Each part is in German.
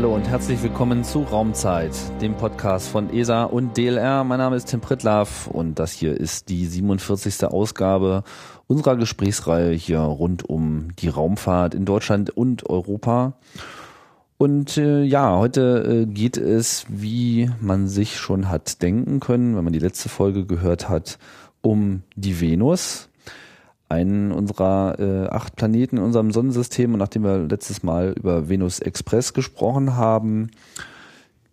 Hallo und herzlich willkommen zu Raumzeit, dem Podcast von ESA und DLR. Mein Name ist Tim Pritlaff und das hier ist die 47. Ausgabe unserer Gesprächsreihe hier rund um die Raumfahrt in Deutschland und Europa. Und äh, ja, heute äh, geht es, wie man sich schon hat denken können, wenn man die letzte Folge gehört hat, um die Venus einen unserer äh, acht Planeten in unserem Sonnensystem. Und nachdem wir letztes Mal über Venus Express gesprochen haben,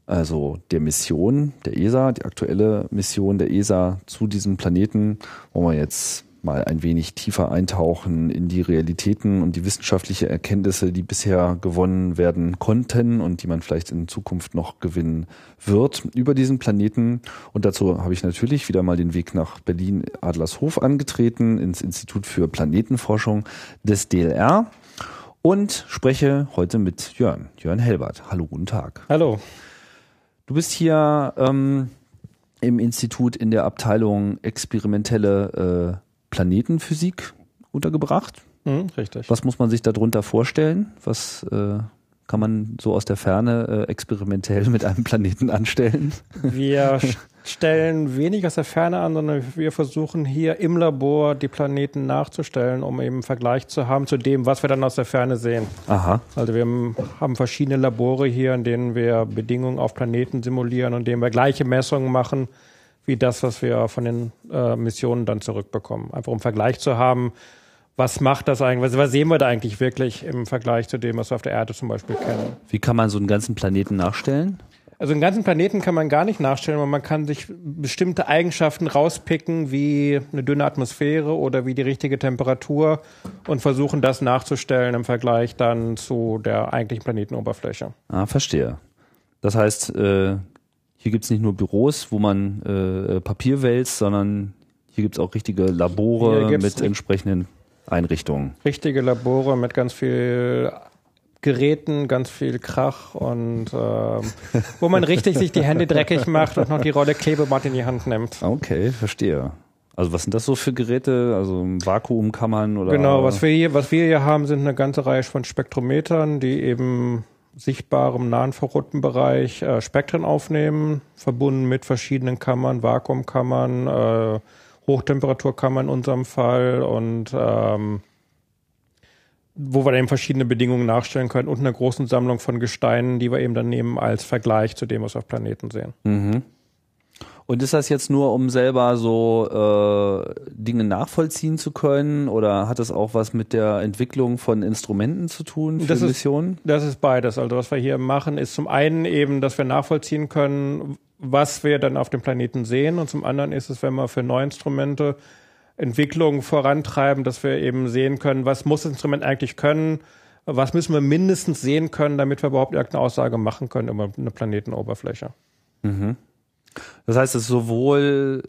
also der Mission der ESA, die aktuelle Mission der ESA zu diesem Planeten, wollen wir jetzt mal ein wenig tiefer eintauchen in die Realitäten und die wissenschaftliche Erkenntnisse, die bisher gewonnen werden konnten und die man vielleicht in Zukunft noch gewinnen wird über diesen Planeten. Und dazu habe ich natürlich wieder mal den Weg nach Berlin Adlershof angetreten, ins Institut für Planetenforschung des DLR und spreche heute mit Jörn, Jörn Helbert. Hallo, guten Tag. Hallo. Du bist hier ähm, im Institut in der Abteilung experimentelle äh, Planetenphysik untergebracht. Mhm, richtig. Was muss man sich darunter vorstellen? Was äh, kann man so aus der Ferne äh, experimentell mit einem Planeten anstellen? Wir stellen wenig aus der Ferne an, sondern wir versuchen hier im Labor die Planeten nachzustellen, um eben einen Vergleich zu haben zu dem, was wir dann aus der Ferne sehen. Aha. Also wir haben verschiedene Labore hier, in denen wir Bedingungen auf Planeten simulieren und in denen wir gleiche Messungen machen wie das, was wir von den äh, Missionen dann zurückbekommen. Einfach um Vergleich zu haben, was macht das eigentlich, was, was sehen wir da eigentlich wirklich im Vergleich zu dem, was wir auf der Erde zum Beispiel kennen. Wie kann man so einen ganzen Planeten nachstellen? Also einen ganzen Planeten kann man gar nicht nachstellen, aber man kann sich bestimmte Eigenschaften rauspicken, wie eine dünne Atmosphäre oder wie die richtige Temperatur und versuchen das nachzustellen im Vergleich dann zu der eigentlichen Planetenoberfläche. Ah, verstehe. Das heißt, äh, hier gibt es nicht nur Büros, wo man äh, Papier wälzt, sondern hier gibt es auch richtige Labore mit entsprechenden Einrichtungen. Richtige Labore mit ganz viel Geräten, ganz viel Krach und äh, wo man richtig sich die Hände dreckig macht und noch die Rolle Klebeband in die Hand nimmt. Okay, verstehe. Also was sind das so für Geräte? Also Vakuumkammern oder? Genau, was wir hier, was wir hier haben, sind eine ganze Reihe von Spektrometern, die eben sichtbarem nahen Verrottenbereich äh, Spektren aufnehmen, verbunden mit verschiedenen Kammern, Vakuumkammern, äh, Hochtemperaturkammern in unserem Fall und ähm, wo wir eben verschiedene Bedingungen nachstellen können und eine großen Sammlung von Gesteinen, die wir eben dann nehmen als Vergleich zu dem, was wir auf Planeten sehen. Mhm. Und ist das jetzt nur, um selber so äh, Dinge nachvollziehen zu können oder hat das auch was mit der Entwicklung von Instrumenten zu tun für das Missionen? Ist, das ist beides. Also was wir hier machen, ist zum einen eben, dass wir nachvollziehen können, was wir dann auf dem Planeten sehen und zum anderen ist es, wenn wir für neue Instrumente Entwicklungen vorantreiben, dass wir eben sehen können, was muss das Instrument eigentlich können, was müssen wir mindestens sehen können, damit wir überhaupt irgendeine Aussage machen können über eine Planetenoberfläche. Mhm. Das heißt, es sowohl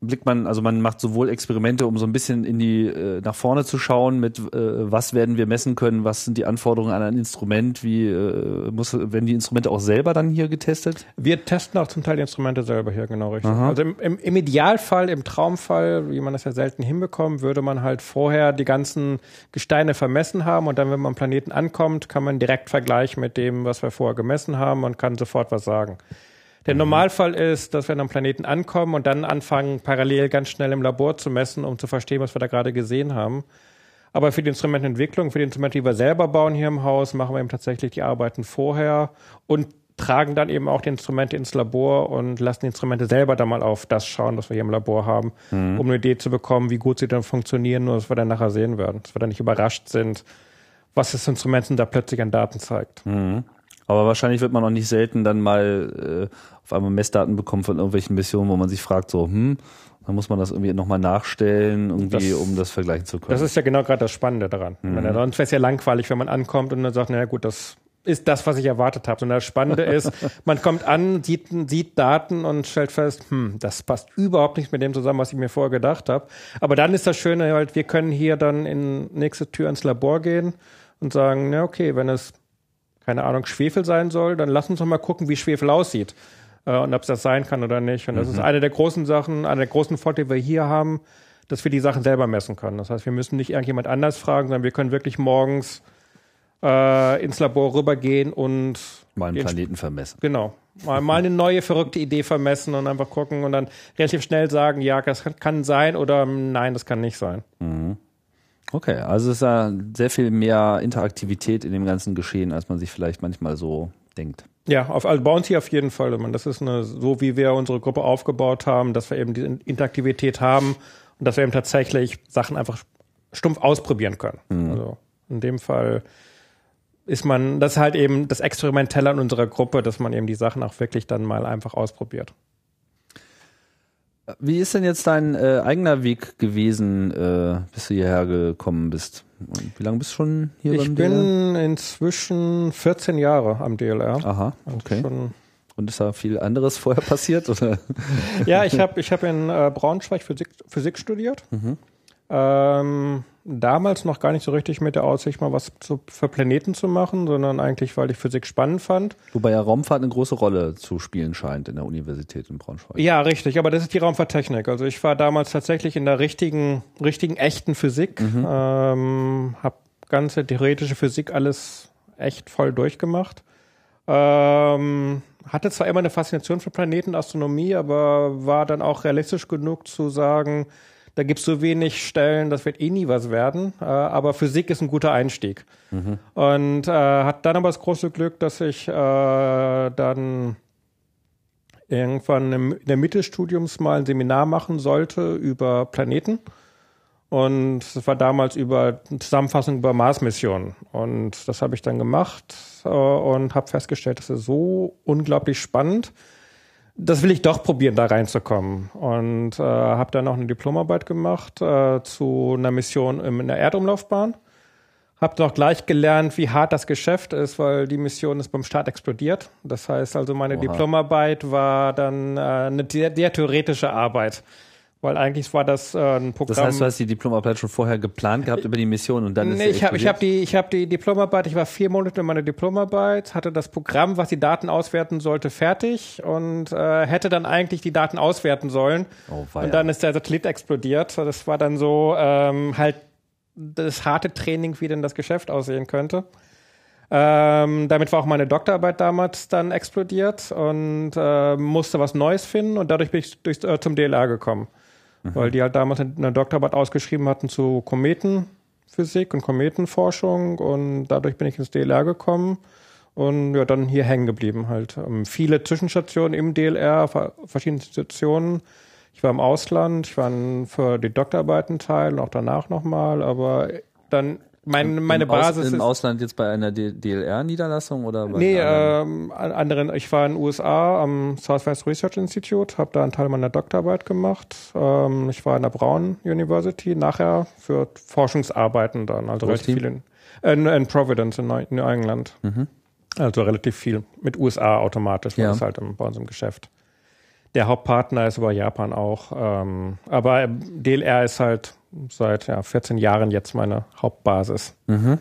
blickt man, also man macht sowohl Experimente, um so ein bisschen in die äh, nach vorne zu schauen, mit äh, was werden wir messen können, was sind die Anforderungen an ein Instrument, wie äh, muss werden die Instrumente auch selber dann hier getestet? Wir testen auch zum Teil die Instrumente selber hier, genau richtig. Aha. Also im, im, im Idealfall, im Traumfall, wie man das ja selten hinbekommt, würde man halt vorher die ganzen Gesteine vermessen haben und dann, wenn man am Planeten ankommt, kann man direkt vergleichen mit dem, was wir vorher gemessen haben und kann sofort was sagen. Der. Normalfall ist, dass wir am Planeten ankommen und dann anfangen, parallel ganz schnell im Labor zu messen, um zu verstehen, was wir da gerade gesehen haben. Aber für die Instrumententwicklung, für die Instrumente, die wir selber bauen hier im Haus, machen wir eben tatsächlich die Arbeiten vorher und tragen dann eben auch die Instrumente ins Labor und lassen die Instrumente selber dann mal auf das schauen, was wir hier im Labor haben, mhm. um eine Idee zu bekommen, wie gut sie dann funktionieren, nur dass wir dann nachher sehen werden, dass wir dann nicht überrascht sind, was das Instrument da plötzlich an Daten zeigt. Mhm. Aber wahrscheinlich wird man auch nicht selten dann mal äh, auf einmal Messdaten bekommen von irgendwelchen Missionen, wo man sich fragt, so, hm, dann muss man das irgendwie nochmal nachstellen, irgendwie, das, um das vergleichen zu können. Das ist ja genau gerade das Spannende daran. Mhm. Sonst wäre es ja langweilig, wenn man ankommt und dann sagt, naja gut, das ist das, was ich erwartet habe. Und das Spannende ist, man kommt an, sieht, sieht Daten und stellt fest, hm, das passt überhaupt nicht mit dem zusammen, was ich mir vorher gedacht habe. Aber dann ist das Schöne halt, wir können hier dann in nächste Tür ins Labor gehen und sagen, na okay, wenn es keine Ahnung, Schwefel sein soll, dann lass uns doch mal gucken, wie Schwefel aussieht äh, und ob es das sein kann oder nicht. Und das mhm. ist eine der großen Sachen, eine der großen Vorteile, die wir hier haben, dass wir die Sachen selber messen können. Das heißt, wir müssen nicht irgendjemand anders fragen, sondern wir können wirklich morgens äh, ins Labor rübergehen und mal einen Planeten vermessen. Genau. Mal, mal eine neue verrückte Idee vermessen und einfach gucken und dann relativ schnell sagen, ja, das kann, kann sein oder nein, das kann nicht sein. Mhm. Okay, also es ist ja sehr viel mehr Interaktivität in dem ganzen Geschehen, als man sich vielleicht manchmal so denkt. Ja, auf, also hier auf jeden Fall. Das ist eine, so wie wir unsere Gruppe aufgebaut haben, dass wir eben die Interaktivität haben und dass wir eben tatsächlich Sachen einfach stumpf ausprobieren können. Mhm. Also in dem Fall ist man, das ist halt eben das Experimentelle an unserer Gruppe, dass man eben die Sachen auch wirklich dann mal einfach ausprobiert. Wie ist denn jetzt dein äh, eigener Weg gewesen, äh, bis du hierher gekommen bist? Und wie lange bist du schon hier ich beim DLR? Ich bin inzwischen 14 Jahre am DLR. Aha, okay. Und ist da viel anderes vorher passiert? Oder? ja, ich habe ich hab in äh, Braunschweig Physik, Physik studiert. Mhm. Ähm, damals noch gar nicht so richtig mit der Aussicht, mal was zu, für Planeten zu machen, sondern eigentlich, weil ich Physik spannend fand. Wobei ja Raumfahrt eine große Rolle zu spielen scheint in der Universität in Braunschweig. Ja, richtig, aber das ist die Raumfahrttechnik. Also ich war damals tatsächlich in der richtigen, richtigen, echten Physik, mhm. ähm, habe ganze theoretische Physik alles echt voll durchgemacht. Ähm, hatte zwar immer eine Faszination für Planetenastronomie, aber war dann auch realistisch genug zu sagen, da gibt es so wenig Stellen, das wird eh nie was werden. Äh, aber Physik ist ein guter Einstieg. Mhm. Und äh, hat dann aber das große Glück, dass ich äh, dann irgendwann im, in der Mitte des Studiums mal ein Seminar machen sollte über Planeten. Und es war damals über eine Zusammenfassung über Mars-Missionen. Und das habe ich dann gemacht äh, und habe festgestellt, das ist so unglaublich spannend das will ich doch probieren, da reinzukommen. Und äh, habe dann noch eine Diplomarbeit gemacht äh, zu einer Mission in der Erdumlaufbahn. Habe dann auch gleich gelernt, wie hart das Geschäft ist, weil die Mission ist beim Start explodiert. Das heißt also, meine Oha. Diplomarbeit war dann äh, eine sehr, sehr theoretische Arbeit. Weil eigentlich war das äh, ein Programm. Das heißt, du hast die Diplomarbeit schon vorher geplant gehabt über die Mission und dann ist Nee, ich habe hab die, ich hab die Diplomarbeit, ich war vier Monate in meiner Diplomarbeit, hatte das Programm, was die Daten auswerten sollte, fertig und äh, hätte dann eigentlich die Daten auswerten sollen. Oh, und dann ist der Satellit explodiert. Das war dann so ähm, halt das harte Training, wie denn das Geschäft aussehen könnte. Ähm, damit war auch meine Doktorarbeit damals dann explodiert und äh, musste was Neues finden und dadurch bin ich durch, äh, zum DLR gekommen mhm. weil die halt damals eine Doktorarbeit ausgeschrieben hatten zu Kometenphysik und Kometenforschung und dadurch bin ich ins DLR gekommen und ja, dann hier hängen geblieben halt. Ähm, viele Zwischenstationen im DLR, verschiedene Institutionen. Ich war im Ausland, ich war für die Doktorarbeiten teil und auch danach nochmal, aber dann mein, meine Im Basis Aus, Im Ausland jetzt bei einer DLR-Niederlassung oder bei Nee, anderen? Ähm, anderen. Ich war in den USA am Southwest Research Institute, habe da einen Teil meiner Doktorarbeit gemacht. Ähm, ich war in der Brown University nachher für Forschungsarbeiten dann, also relativ viel in, in, in, Providence in, New England. Mhm. Also relativ viel mit USA automatisch, weil ja. das halt im, bei uns im Geschäft. Der Hauptpartner ist über Japan auch. Ähm, aber DLR ist halt seit ja, 14 Jahren jetzt meine Hauptbasis. Mhm.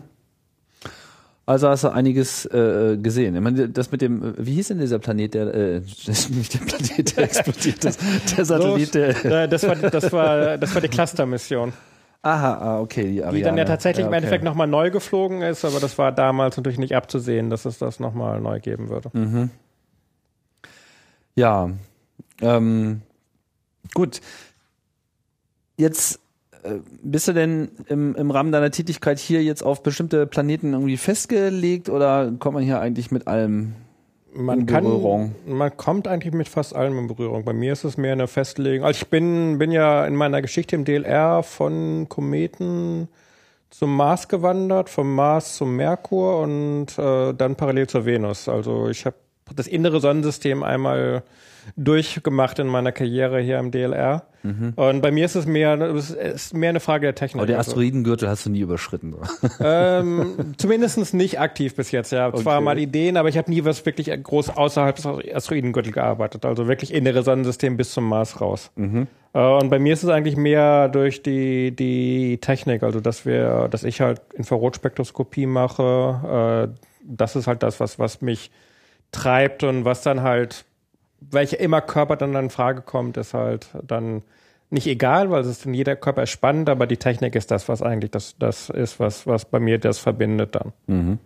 Also hast du einiges äh, gesehen. Ich meine, das mit dem, wie hieß denn dieser Planet, der äh, nicht der Planet, der explodiert ist, der Satellit, der. Äh, das war, das war, das war die Cluster-Mission. Aha, ah, okay, die Ariane. Die dann ja tatsächlich ja, okay. im Endeffekt nochmal neu geflogen ist, aber das war damals natürlich nicht abzusehen, dass es das nochmal neu geben würde. Mhm. Ja, ähm, gut. Jetzt äh, bist du denn im, im Rahmen deiner Tätigkeit hier jetzt auf bestimmte Planeten irgendwie festgelegt oder kommt man hier eigentlich mit allem man in Berührung? Kann, man kommt eigentlich mit fast allem in Berührung. Bei mir ist es mehr eine Festlegung. Also ich bin, bin ja in meiner Geschichte im DLR von Kometen zum Mars gewandert, vom Mars zum Merkur und äh, dann parallel zur Venus. Also ich habe das innere Sonnensystem einmal durchgemacht in meiner Karriere hier im DLR. Mhm. Und bei mir ist es mehr, es ist mehr eine Frage der Technik. Aber den also. Asteroidengürtel hast du nie überschritten. ähm, zumindest nicht aktiv bis jetzt, ja. Okay. Zwar mal Ideen, aber ich habe nie was wirklich groß außerhalb des Asteroidengürtels gearbeitet. Also wirklich innere Sonnensystem bis zum Mars raus. Mhm. Äh, und bei mir ist es eigentlich mehr durch die, die Technik, also dass wir, dass ich halt Infrarotspektroskopie mache. Äh, das ist halt das, was, was mich treibt und was dann halt welcher immer Körper dann in Frage kommt, ist halt dann nicht egal, weil es ist in jeder Körper spannend, aber die Technik ist das, was eigentlich das, das ist, was, was bei mir das verbindet dann. Mhm.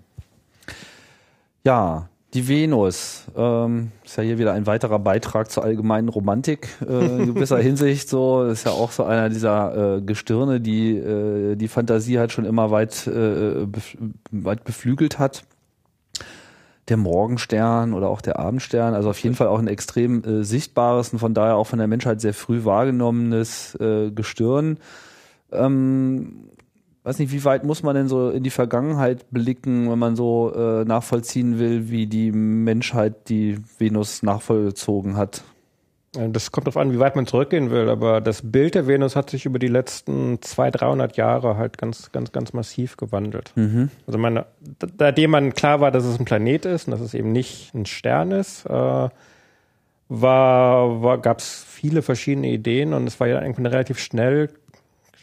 Ja, die Venus ähm, ist ja hier wieder ein weiterer Beitrag zur allgemeinen Romantik äh, in gewisser Hinsicht. So ist ja auch so einer dieser äh, Gestirne, die äh, die Fantasie halt schon immer weit äh, bef weit beflügelt hat. Der Morgenstern oder auch der Abendstern, also auf jeden Fall auch ein extrem äh, sichtbares und von daher auch von der Menschheit sehr früh wahrgenommenes äh, Gestirn. Ähm, weiß nicht, wie weit muss man denn so in die Vergangenheit blicken, wenn man so äh, nachvollziehen will, wie die Menschheit die Venus nachvollzogen hat? Das kommt darauf an, wie weit man zurückgehen will, aber das Bild der Venus hat sich über die letzten 200, 300 Jahre halt ganz, ganz, ganz massiv gewandelt. Mhm. Also meine, seitdem man klar war, dass es ein Planet ist und dass es eben nicht ein Stern ist, äh, war, war, gab es viele verschiedene Ideen und es war ja irgendwie relativ schnell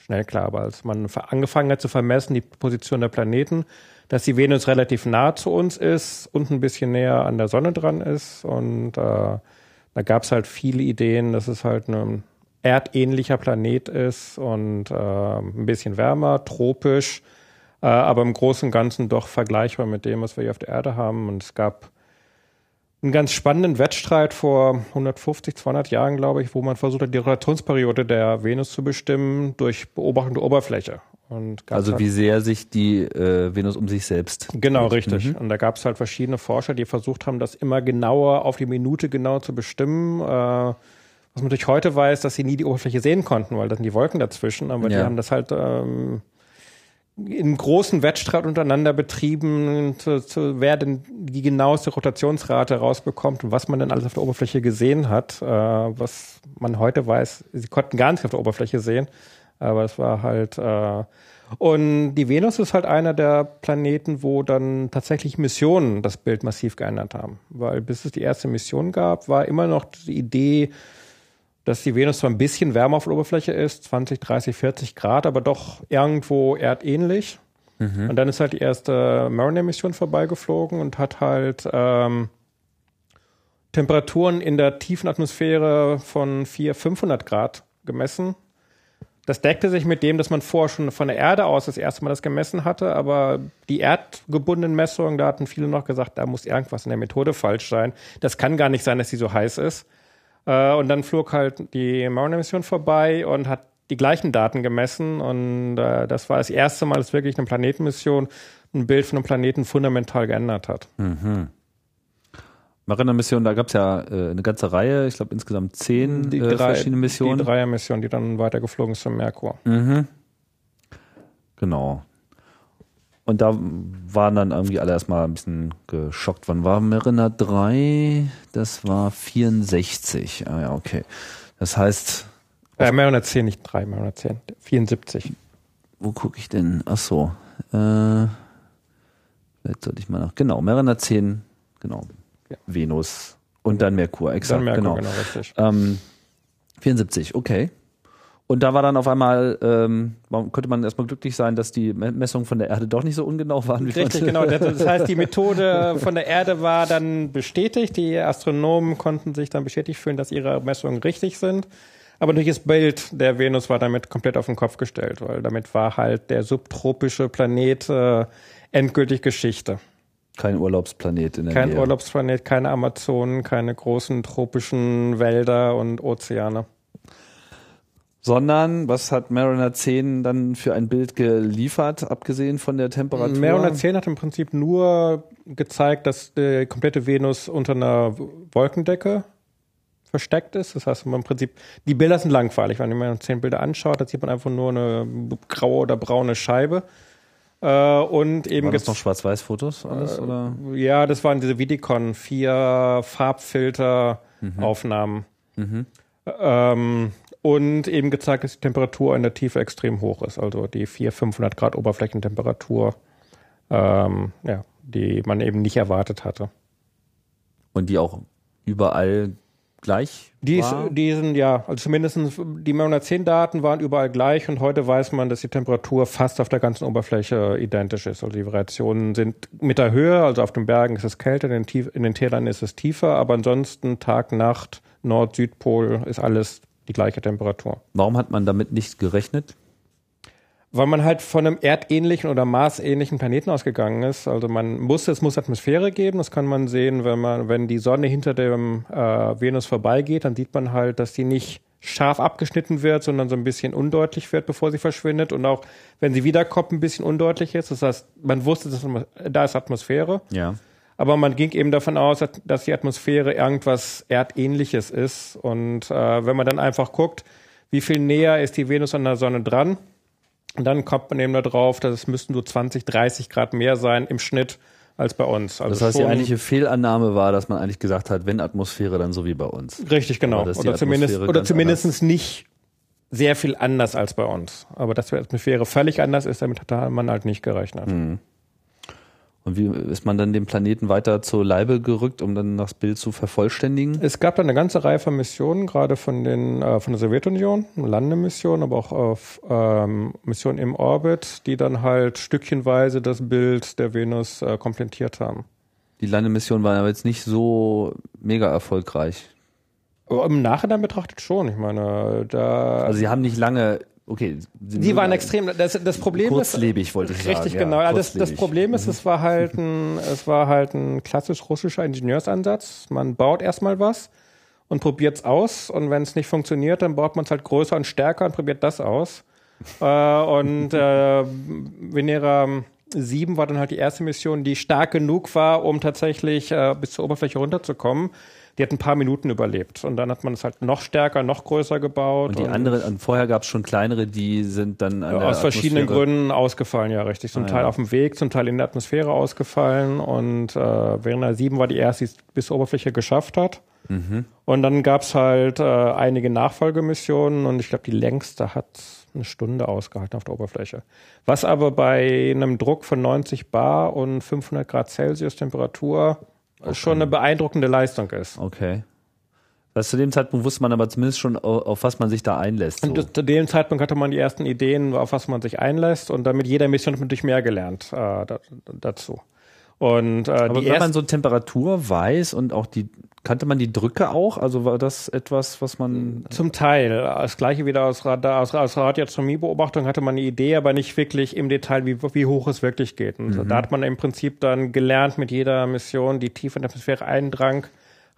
schnell klar, aber als man angefangen hat zu vermessen, die Position der Planeten, dass die Venus relativ nah zu uns ist und ein bisschen näher an der Sonne dran ist. Und äh, da gab es halt viele Ideen, dass es halt ein erdähnlicher Planet ist und äh, ein bisschen wärmer, tropisch, äh, aber im Großen und Ganzen doch vergleichbar mit dem, was wir hier auf der Erde haben. Und es gab einen ganz spannenden Wettstreit vor 150, 200 Jahren, glaube ich, wo man versucht hat, die Rotationsperiode der Venus zu bestimmen durch Beobachtung der Oberfläche. Also halt wie sehr sich die äh, Venus um sich selbst. Genau, dreht. richtig. Mhm. Und da gab es halt verschiedene Forscher, die versucht haben, das immer genauer auf die Minute genau zu bestimmen. Äh, was man natürlich heute weiß, dass sie nie die Oberfläche sehen konnten, weil da sind die Wolken dazwischen, aber ja. die haben das halt ähm, in großen Wettstreit untereinander betrieben, zu, zu, wer denn die genaueste Rotationsrate rausbekommt und was man denn alles auf der Oberfläche gesehen hat. Äh, was man heute weiß, sie konnten gar nicht auf der Oberfläche sehen, aber es war halt. Äh, und die Venus ist halt einer der Planeten, wo dann tatsächlich Missionen das Bild massiv geändert haben. Weil bis es die erste Mission gab, war immer noch die Idee, dass die Venus zwar ein bisschen wärmer auf der Oberfläche ist, 20, 30, 40 Grad, aber doch irgendwo erdähnlich. Mhm. Und dann ist halt die erste Mariner-Mission vorbeigeflogen und hat halt ähm, Temperaturen in der tiefen Atmosphäre von 400, 500 Grad gemessen. Das deckte sich mit dem, dass man vorher schon von der Erde aus das erste Mal das gemessen hatte, aber die erdgebundenen Messungen, da hatten viele noch gesagt, da muss irgendwas in der Methode falsch sein. Das kann gar nicht sein, dass sie so heiß ist. Äh, und dann flog halt die Mariner-Mission vorbei und hat die gleichen Daten gemessen. Und äh, das war das erste Mal, dass wirklich eine Planetenmission ein Bild von einem Planeten fundamental geändert hat. Mhm. Mariner-Mission, da gab es ja äh, eine ganze Reihe, ich glaube insgesamt zehn die äh, drei, verschiedene Missionen. Die Dreier-Mission, die dann weitergeflogen ist zum Merkur. Mhm. Genau. Und da waren dann irgendwie alle erstmal ein bisschen geschockt. Wann war Mariner 3? Das war 64. Ah ja, okay. Das heißt. Äh, Mariner 10, nicht 3, Mariner 10. 74. Wo gucke ich denn? Ach so. Äh, vielleicht sollte ich mal nach. Genau, Mariner 10, genau. Ja. Venus und dann Merkur, exakt. Dann Merkur, genau, genau richtig. Ähm, 74, okay. Und da war dann auf einmal, ähm, könnte man erstmal glücklich sein, dass die Messungen von der Erde doch nicht so ungenau waren. Wie Richtig, genau. Das heißt, die Methode von der Erde war dann bestätigt. Die Astronomen konnten sich dann bestätigt fühlen, dass ihre Messungen richtig sind. Aber durch das Bild der Venus war damit komplett auf den Kopf gestellt, weil damit war halt der subtropische Planet äh, endgültig Geschichte. Kein Urlaubsplanet in der Kein Nähe. Urlaubsplanet, keine Amazonen, keine großen tropischen Wälder und Ozeane sondern was hat Mariner 10 dann für ein Bild geliefert, abgesehen von der Temperatur? Mariner 10 hat im Prinzip nur gezeigt, dass die komplette Venus unter einer Wolkendecke versteckt ist. Das heißt, im Prinzip, die Bilder sind langweilig. Wenn man zehn Bilder anschaut, da sieht man einfach nur eine graue oder braune Scheibe. Äh, und eben War das noch Schwarz-Weiß-Fotos alles? Äh, oder? Ja, das waren diese Vidicon, vier Farbfilter-Aufnahmen. Mhm. Mhm. Ähm, und eben gezeigt, dass die Temperatur in der Tiefe extrem hoch ist. Also die 400, 500 Grad Oberflächentemperatur, ähm, ja, die man eben nicht erwartet hatte. Und die auch überall gleich die, ist, die sind ja, also zumindest die 910 Daten waren überall gleich und heute weiß man, dass die Temperatur fast auf der ganzen Oberfläche identisch ist. Also die Variationen sind mit der Höhe, also auf den Bergen ist es kälter, in den, Tief, in den Tälern ist es tiefer, aber ansonsten Tag, Nacht, Nord, Südpol ist alles die gleiche Temperatur. Warum hat man damit nicht gerechnet? Weil man halt von einem erdähnlichen oder marsähnlichen Planeten ausgegangen ist. Also man muss, es muss Atmosphäre geben. Das kann man sehen, wenn man, wenn die Sonne hinter dem äh, Venus vorbeigeht, dann sieht man halt, dass die nicht scharf abgeschnitten wird, sondern so ein bisschen undeutlich wird, bevor sie verschwindet. Und auch wenn sie wiederkommt, ein bisschen undeutlich ist. Das heißt, man wusste, dass da ist Atmosphäre. Ja. Aber man ging eben davon aus, dass die Atmosphäre irgendwas Erdähnliches ist. Und äh, wenn man dann einfach guckt, wie viel näher ist die Venus an der Sonne dran, dann kommt man eben darauf, dass es müssten so 20, 30 Grad mehr sein im Schnitt als bei uns. Also das heißt, die eigentliche Fehlannahme war, dass man eigentlich gesagt hat, wenn Atmosphäre, dann so wie bei uns. Richtig, genau. Oder zumindest, oder zumindest nicht sehr viel anders als bei uns. Aber dass die Atmosphäre völlig anders ist, damit hat man halt nicht gerechnet. Mhm. Und wie ist man dann dem Planeten weiter zur Leibe gerückt, um dann das Bild zu vervollständigen? Es gab dann eine ganze Reihe von Missionen, gerade von, den, äh, von der Sowjetunion, Landemissionen, aber auch auf ähm, Missionen im Orbit, die dann halt stückchenweise das Bild der Venus äh, komplettiert haben. Die Landemission war aber jetzt nicht so mega erfolgreich. Aber Im Nachhinein betrachtet schon. Ich meine, da. Also sie haben nicht lange okay. Sie waren extrem, das, das Problem kurzlebig, ist. wollte ich sagen. Richtig, genau. Ja, das, das Problem ist, mhm. es war halt ein, es war halt ein klassisch russischer Ingenieursansatz. Man baut erstmal was und probiert es aus und wenn es nicht funktioniert, dann baut man es halt größer und stärker und probiert das aus. äh, und äh, Venera 7 war dann halt die erste Mission, die stark genug war, um tatsächlich äh, bis zur Oberfläche runterzukommen die hat ein paar Minuten überlebt. Und dann hat man es halt noch stärker, noch größer gebaut. Und die und anderen, vorher gab es schon kleinere, die sind dann an ja, aus verschiedenen Gründen ausgefallen, ja, richtig. Zum ah, Teil ja. auf dem Weg, zum Teil in der Atmosphäre ausgefallen. Und äh, der 7 war die erste, die es bis zur Oberfläche geschafft hat. Mhm. Und dann gab es halt äh, einige Nachfolgemissionen und ich glaube, die längste hat eine Stunde ausgehalten auf der Oberfläche. Was aber bei einem Druck von 90 Bar und 500 Grad Celsius Temperatur okay. schon eine beeindruckende Leistung ist. Okay. Was zu dem Zeitpunkt wusste man aber zumindest schon, auf was man sich da einlässt. So. Und zu dem Zeitpunkt hatte man die ersten Ideen, auf was man sich einlässt. Und damit jeder Mission natürlich mehr gelernt äh, dazu. Und, äh, aber wenn man so Temperatur weiß und auch die Kannte man die Drücke auch? Also war das etwas, was man. Zum Teil. Das gleiche wieder aus, Radar, aus, aus Radioastronomie-Beobachtung hatte man eine Idee, aber nicht wirklich im Detail, wie, wie hoch es wirklich geht. Und mhm. da hat man im Prinzip dann gelernt mit jeder Mission, die tief in die Atmosphäre eindrang,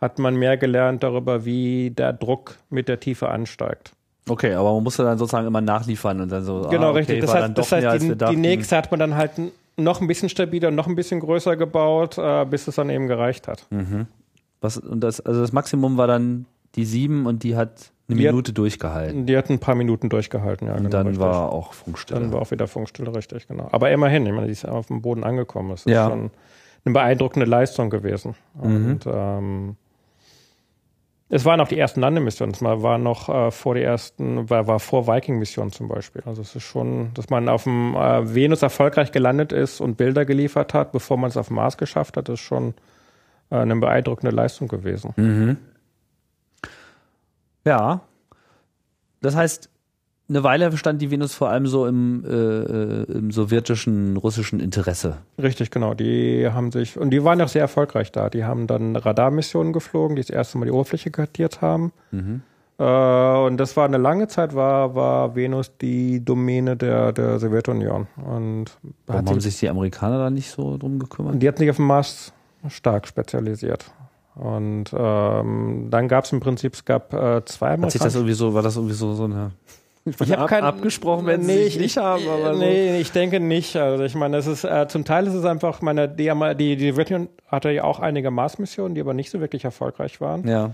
hat man mehr gelernt darüber, wie der Druck mit der Tiefe ansteigt. Okay, aber man musste dann sozusagen immer nachliefern und dann so. Genau, ah, okay, richtig. Das heißt, das heißt die, die nächste hat man dann halt noch ein bisschen stabiler, noch ein bisschen größer gebaut, äh, bis es dann eben gereicht hat. Mhm. Was, und das, also das Maximum war dann die sieben und die hat eine die Minute hat, durchgehalten. Die hat ein paar Minuten durchgehalten, ja. Und genau, dann richtig. war auch Funkstille. Dann war auch wieder Funkstille, richtig, genau. Aber immerhin, ich meine, die ist auf dem Boden angekommen. Das ist ja. schon eine beeindruckende Leistung gewesen. Mhm. Und ähm, es waren auch die ersten Landemissionen. Es war noch äh, vor die ersten, war, war vor Viking-Missionen zum Beispiel. Also es ist schon, dass man auf dem äh, Venus erfolgreich gelandet ist und Bilder geliefert hat, bevor man es auf dem Mars geschafft hat, ist schon äh, eine beeindruckende Leistung gewesen. Mhm. Ja. Das heißt, eine Weile stand die Venus vor allem so im, äh, äh, im sowjetischen, russischen Interesse. Richtig, genau. Die haben sich, und die waren auch sehr erfolgreich da. Die haben dann Radarmissionen geflogen, die das erste Mal die Oberfläche kartiert haben. Mhm. Äh, und das war eine lange Zeit, war, war Venus die Domäne der, der Sowjetunion. Und Warum haben sich die Amerikaner da nicht so drum gekümmert? Die hatten sich auf dem Mars stark spezialisiert. Und ähm, dann gab es im Prinzip, es gab äh, zwei Hat sich das irgendwie so, war das irgendwie so, so eine ich habe keinen abgesprochen, wenn nee, sie ich, nicht haben. Aber nee, so. ich denke nicht. Also ich meine, es ist äh, zum Teil ist es einfach, meine die die die Sowjetunion hatte ja auch einige Mars-Missionen, die aber nicht so wirklich erfolgreich waren. Ja.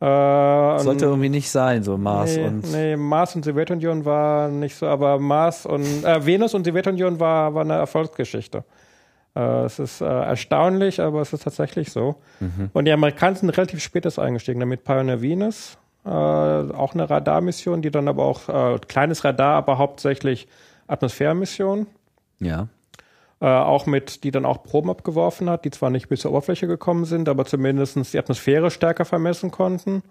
Äh, Sollte irgendwie nicht sein, so Mars nee, und. Nee, Mars und Sowjetunion war nicht so, aber Mars und äh, Venus und Sowjetunion war war eine Erfolgsgeschichte. Äh, es ist äh, erstaunlich, aber es ist tatsächlich so. Mhm. Und die Amerikaner sind relativ spät erst eingestiegen, damit Pioneer Venus, äh, auch eine Radarmission, die dann aber auch, äh, kleines Radar, aber hauptsächlich Atmosphärenmission. Ja. Äh, auch mit, die dann auch Proben abgeworfen hat, die zwar nicht bis zur Oberfläche gekommen sind, aber zumindest die Atmosphäre stärker vermessen konnten.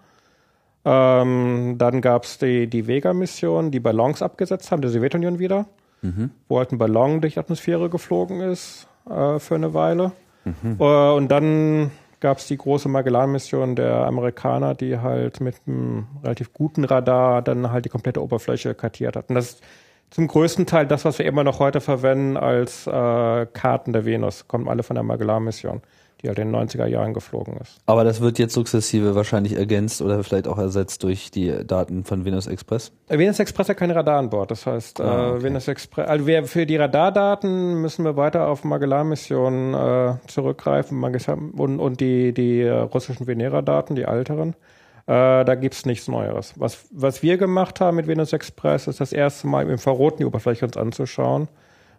Ähm, dann gab es die, die Vega-Mission, die Ballons abgesetzt haben, der Sowjetunion wieder, mhm. wo halt ein Ballon durch die Atmosphäre geflogen ist äh, für eine Weile. Mhm. Äh, und dann gab es die große Magellan-Mission der Amerikaner, die halt mit einem relativ guten Radar dann halt die komplette Oberfläche kartiert hat. Und das ist zum größten Teil das, was wir immer noch heute verwenden als äh, Karten der Venus. Kommen alle von der Magellan-Mission die halt in den 90er Jahren geflogen ist. Aber das wird jetzt sukzessive wahrscheinlich ergänzt oder vielleicht auch ersetzt durch die Daten von Venus Express? Äh, Venus Express hat kein Radar an Bord. Das heißt, ah, okay. Venus Express, also wir, für die Radardaten müssen wir weiter auf Magellan-Missionen äh, zurückgreifen und, und die, die äh, russischen Venera-Daten, die älteren. Äh, da gibt's nichts Neues. Was, was wir gemacht haben mit Venus Express, ist das erste Mal im Infraroten die Oberfläche uns anzuschauen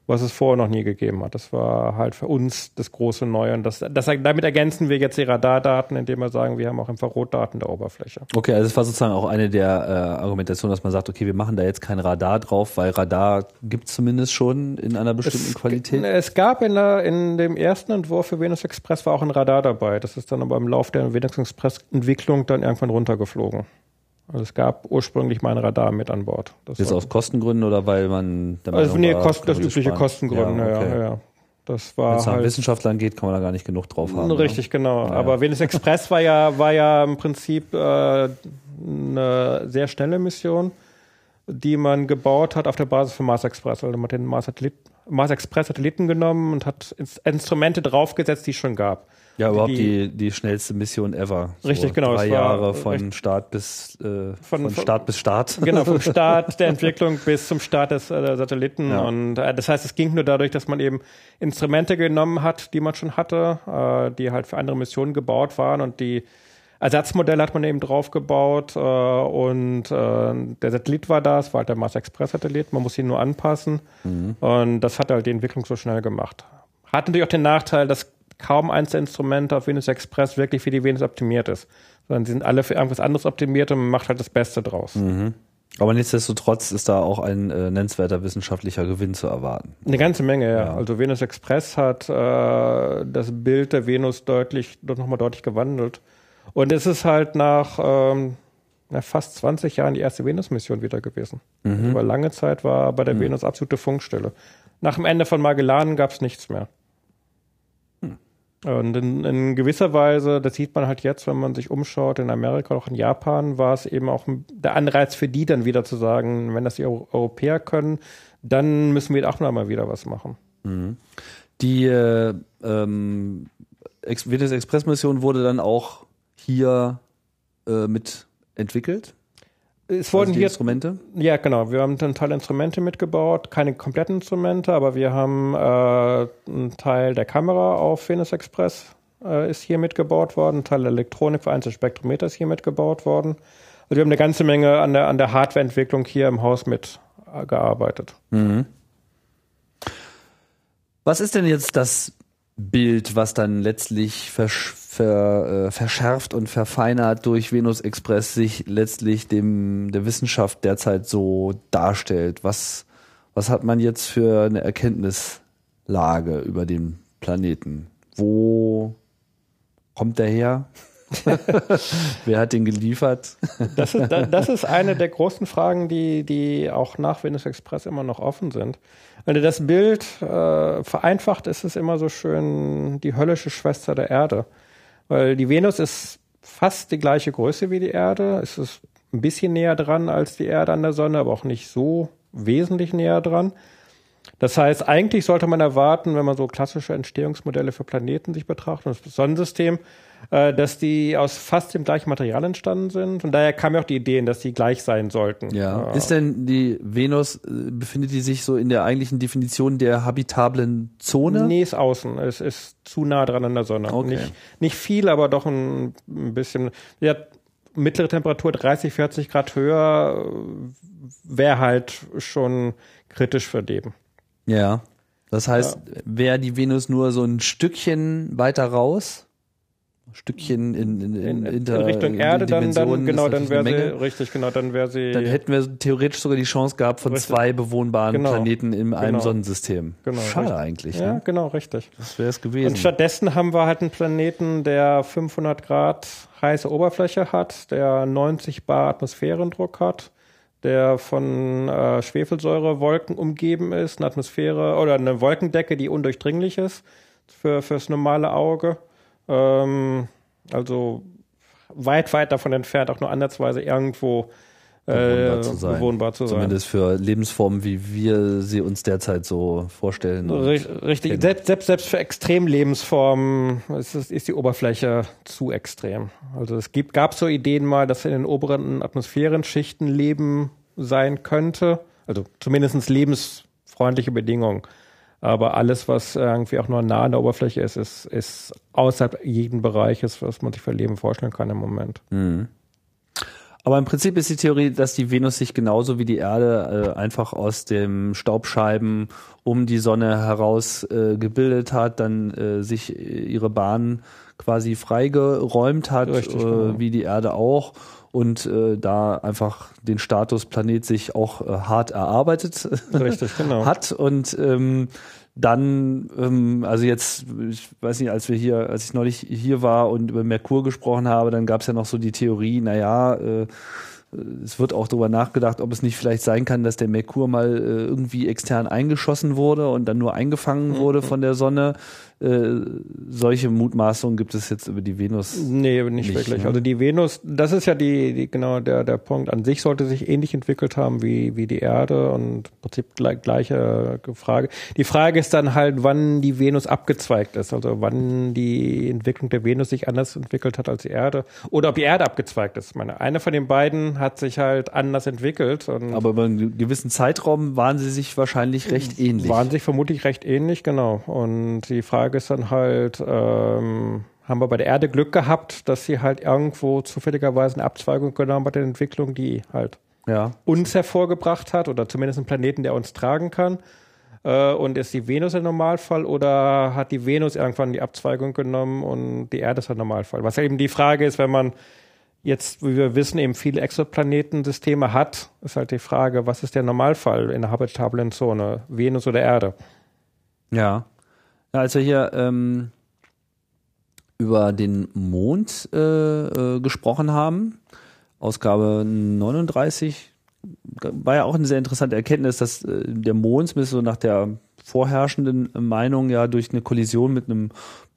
was es vorher noch nie gegeben hat. Das war halt für uns das große Neue. Und das, das, damit ergänzen wir jetzt die Radardaten, indem wir sagen, wir haben auch Infrarotdaten der Oberfläche. Okay, also es war sozusagen auch eine der äh, Argumentationen, dass man sagt, okay, wir machen da jetzt kein Radar drauf, weil Radar gibt es zumindest schon in einer bestimmten es, Qualität. Es gab in, der, in dem ersten Entwurf für Venus Express war auch ein Radar dabei. Das ist dann aber im Laufe der Venus Express Entwicklung dann irgendwann runtergeflogen. Also es gab ursprünglich mein Radar mit an Bord. Das Jetzt aus Kostengründen oder weil man Also nee, Kosten, das übliche sparen. Kostengründe, ja, okay. ja, ja. Das war Wenn es halt Wissenschaftlern geht, kann man da gar nicht genug drauf haben. Richtig, ne? genau. Ja. Aber Venus Express war ja, war ja im Prinzip äh, eine sehr schnelle Mission, die man gebaut hat auf der Basis von Mars Express. Also man hat den Mars, Mars Express Satelliten genommen und hat Instrumente draufgesetzt, die es schon gab. Ja, überhaupt die, die, die schnellste Mission ever. So richtig, genau. Drei Jahre von Start bis äh, von, von, Start bis Start. Genau, vom Start der Entwicklung bis zum Start des äh, Satelliten. Ja. Und äh, das heißt, es ging nur dadurch, dass man eben Instrumente genommen hat, die man schon hatte, äh, die halt für andere Missionen gebaut waren und die Ersatzmodelle hat man eben draufgebaut äh, und äh, der Satellit war da, es war halt der Mars Express Satellit, man muss ihn nur anpassen mhm. und das hat halt die Entwicklung so schnell gemacht. Hat natürlich auch den Nachteil, dass kaum eins der Instrumente auf Venus Express wirklich für die Venus optimiert ist. Sondern sie sind alle für irgendwas anderes optimiert und man macht halt das Beste draus. Mhm. Aber nichtsdestotrotz ist da auch ein äh, nennenswerter wissenschaftlicher Gewinn zu erwarten. Eine ganze Menge, ja. ja. Also Venus Express hat äh, das Bild der Venus deutlich, nochmal deutlich gewandelt. Und es ist halt nach ähm, fast 20 Jahren die erste Venus-Mission wieder gewesen. Mhm. Über lange Zeit war bei der mhm. Venus absolute Funkstelle. Nach dem Ende von Magellan gab es nichts mehr. Und in, in, gewisser Weise, das sieht man halt jetzt, wenn man sich umschaut, in Amerika, auch in Japan, war es eben auch der Anreiz für die dann wieder zu sagen, wenn das die Europäer können, dann müssen wir auch noch mal wieder was machen. Mhm. Die äh, ähm, Venus Express Mission wurde dann auch hier äh, mit entwickelt? Es wurden also hier Instrumente? Ja, genau. Wir haben einen Teil Instrumente mitgebaut, keine kompletten Instrumente, aber wir haben äh, einen Teil der Kamera auf Venus Express äh, ist hier mitgebaut worden, ein Teil der Elektronik für Einzelspektrometer ist hier mitgebaut worden. Also wir haben eine ganze Menge an der, an der Hardwareentwicklung hier im Haus mitgearbeitet. Mhm. Was ist denn jetzt das Bild, was dann letztlich versch ver, äh, verschärft und verfeinert durch Venus Express sich letztlich dem der Wissenschaft derzeit so darstellt. Was was hat man jetzt für eine Erkenntnislage über den Planeten? Wo kommt der her? Wer hat den geliefert? das, ist, das ist eine der großen Fragen, die, die auch nach Venus Express immer noch offen sind. Wenn du das Bild äh, vereinfacht, ist es immer so schön die höllische Schwester der Erde. Weil die Venus ist fast die gleiche Größe wie die Erde. Es ist ein bisschen näher dran als die Erde an der Sonne, aber auch nicht so wesentlich näher dran. Das heißt, eigentlich sollte man erwarten, wenn man so klassische Entstehungsmodelle für Planeten sich betrachtet, das Sonnensystem, dass die aus fast dem gleichen Material entstanden sind. Und daher kam ja auch die Idee, dass die gleich sein sollten. Ja. Ist denn die Venus, äh, befindet die sich so in der eigentlichen Definition der habitablen Zone? Nee, ist außen. Es ist zu nah dran an der Sonne. Okay. Nicht, nicht viel, aber doch ein, ein bisschen. Ja, mittlere Temperatur 30, 40 Grad höher äh, wäre halt schon kritisch für Leben. Ja. Das heißt, ja. wäre die Venus nur so ein Stückchen weiter raus? Stückchen in, in, in, in, in Richtung Erde, dann, dann genau, dann wäre sie richtig, genau, dann wäre sie. Dann hätten wir theoretisch sogar die Chance gehabt von richtig. zwei bewohnbaren genau. Planeten in genau. einem Sonnensystem. Genau, Schade richtig. eigentlich. Ja, ne? genau, richtig. Das wäre es gewesen. Und stattdessen haben wir halt einen Planeten, der 500 Grad heiße Oberfläche hat, der 90 Bar Atmosphärendruck hat, der von äh, Schwefelsäurewolken umgeben ist, eine Atmosphäre oder eine Wolkendecke, die undurchdringlich ist für fürs normale Auge Ähm, also weit, weit davon entfernt, auch nur ansatzweise irgendwo bewohnbar, äh, zu, sein. bewohnbar zu sein. Zumindest für Lebensformen, wie wir sie uns derzeit so vorstellen. Richtig, selbst, selbst, selbst für Extremlebensformen ist, ist die Oberfläche zu extrem. Also es gibt, gab so Ideen mal, dass in den oberen Atmosphärenschichten Leben sein könnte. Also zumindest lebensfreundliche Bedingungen. Aber alles, was irgendwie auch nur nah an der Oberfläche ist, ist, ist außerhalb jeden Bereiches, was man sich für Leben vorstellen kann im Moment. Mhm. Aber im Prinzip ist die Theorie, dass die Venus sich genauso wie die Erde äh, einfach aus dem Staubscheiben um die Sonne heraus äh, gebildet hat, dann äh, sich ihre Bahn quasi freigeräumt hat, Richtig, äh, genau. wie die Erde auch und äh, da einfach den Status Planet sich auch äh, hart erarbeitet Richtig, genau. hat und ähm, dann, ähm, also jetzt, ich weiß nicht, als wir hier, als ich neulich hier war und über Merkur gesprochen habe, dann gab es ja noch so die Theorie, naja, äh, es wird auch darüber nachgedacht, ob es nicht vielleicht sein kann, dass der Merkur mal äh, irgendwie extern eingeschossen wurde und dann nur eingefangen mhm. wurde von der Sonne. Äh, solche Mutmaßungen gibt es jetzt über die Venus. Nee, nicht, nicht wirklich. Ne? Also die Venus, das ist ja die, die, genau der, der Punkt. An sich sollte sich ähnlich entwickelt haben wie, wie die Erde und im Prinzip gleich, gleiche Frage. Die Frage ist dann halt, wann die Venus abgezweigt ist. Also wann die Entwicklung der Venus sich anders entwickelt hat als die Erde. Oder ob die Erde abgezweigt ist. Ich meine, eine von den beiden hat sich halt anders entwickelt. Aber über einen gewissen Zeitraum waren sie sich wahrscheinlich recht ähnlich. Waren sich vermutlich recht ähnlich, genau. Und die Frage Frage ist dann halt, ähm, haben wir bei der Erde Glück gehabt, dass sie halt irgendwo zufälligerweise eine Abzweigung genommen hat der Entwicklung, die halt ja. uns hervorgebracht hat oder zumindest einen Planeten, der uns tragen kann. Äh, und ist die Venus ein Normalfall oder hat die Venus irgendwann die Abzweigung genommen und die Erde ist ein Normalfall? Was eben die Frage ist, wenn man jetzt, wie wir wissen, eben viele Exoplanetensysteme hat, ist halt die Frage, was ist der Normalfall in der habitablen Zone, Venus oder Erde? Ja. Ja, als wir hier ähm, über den Mond äh, äh, gesprochen haben, Ausgabe 39, war ja auch eine sehr interessante Erkenntnis, dass äh, der Mond, zumindest so nach der vorherrschenden Meinung, ja durch eine Kollision mit einem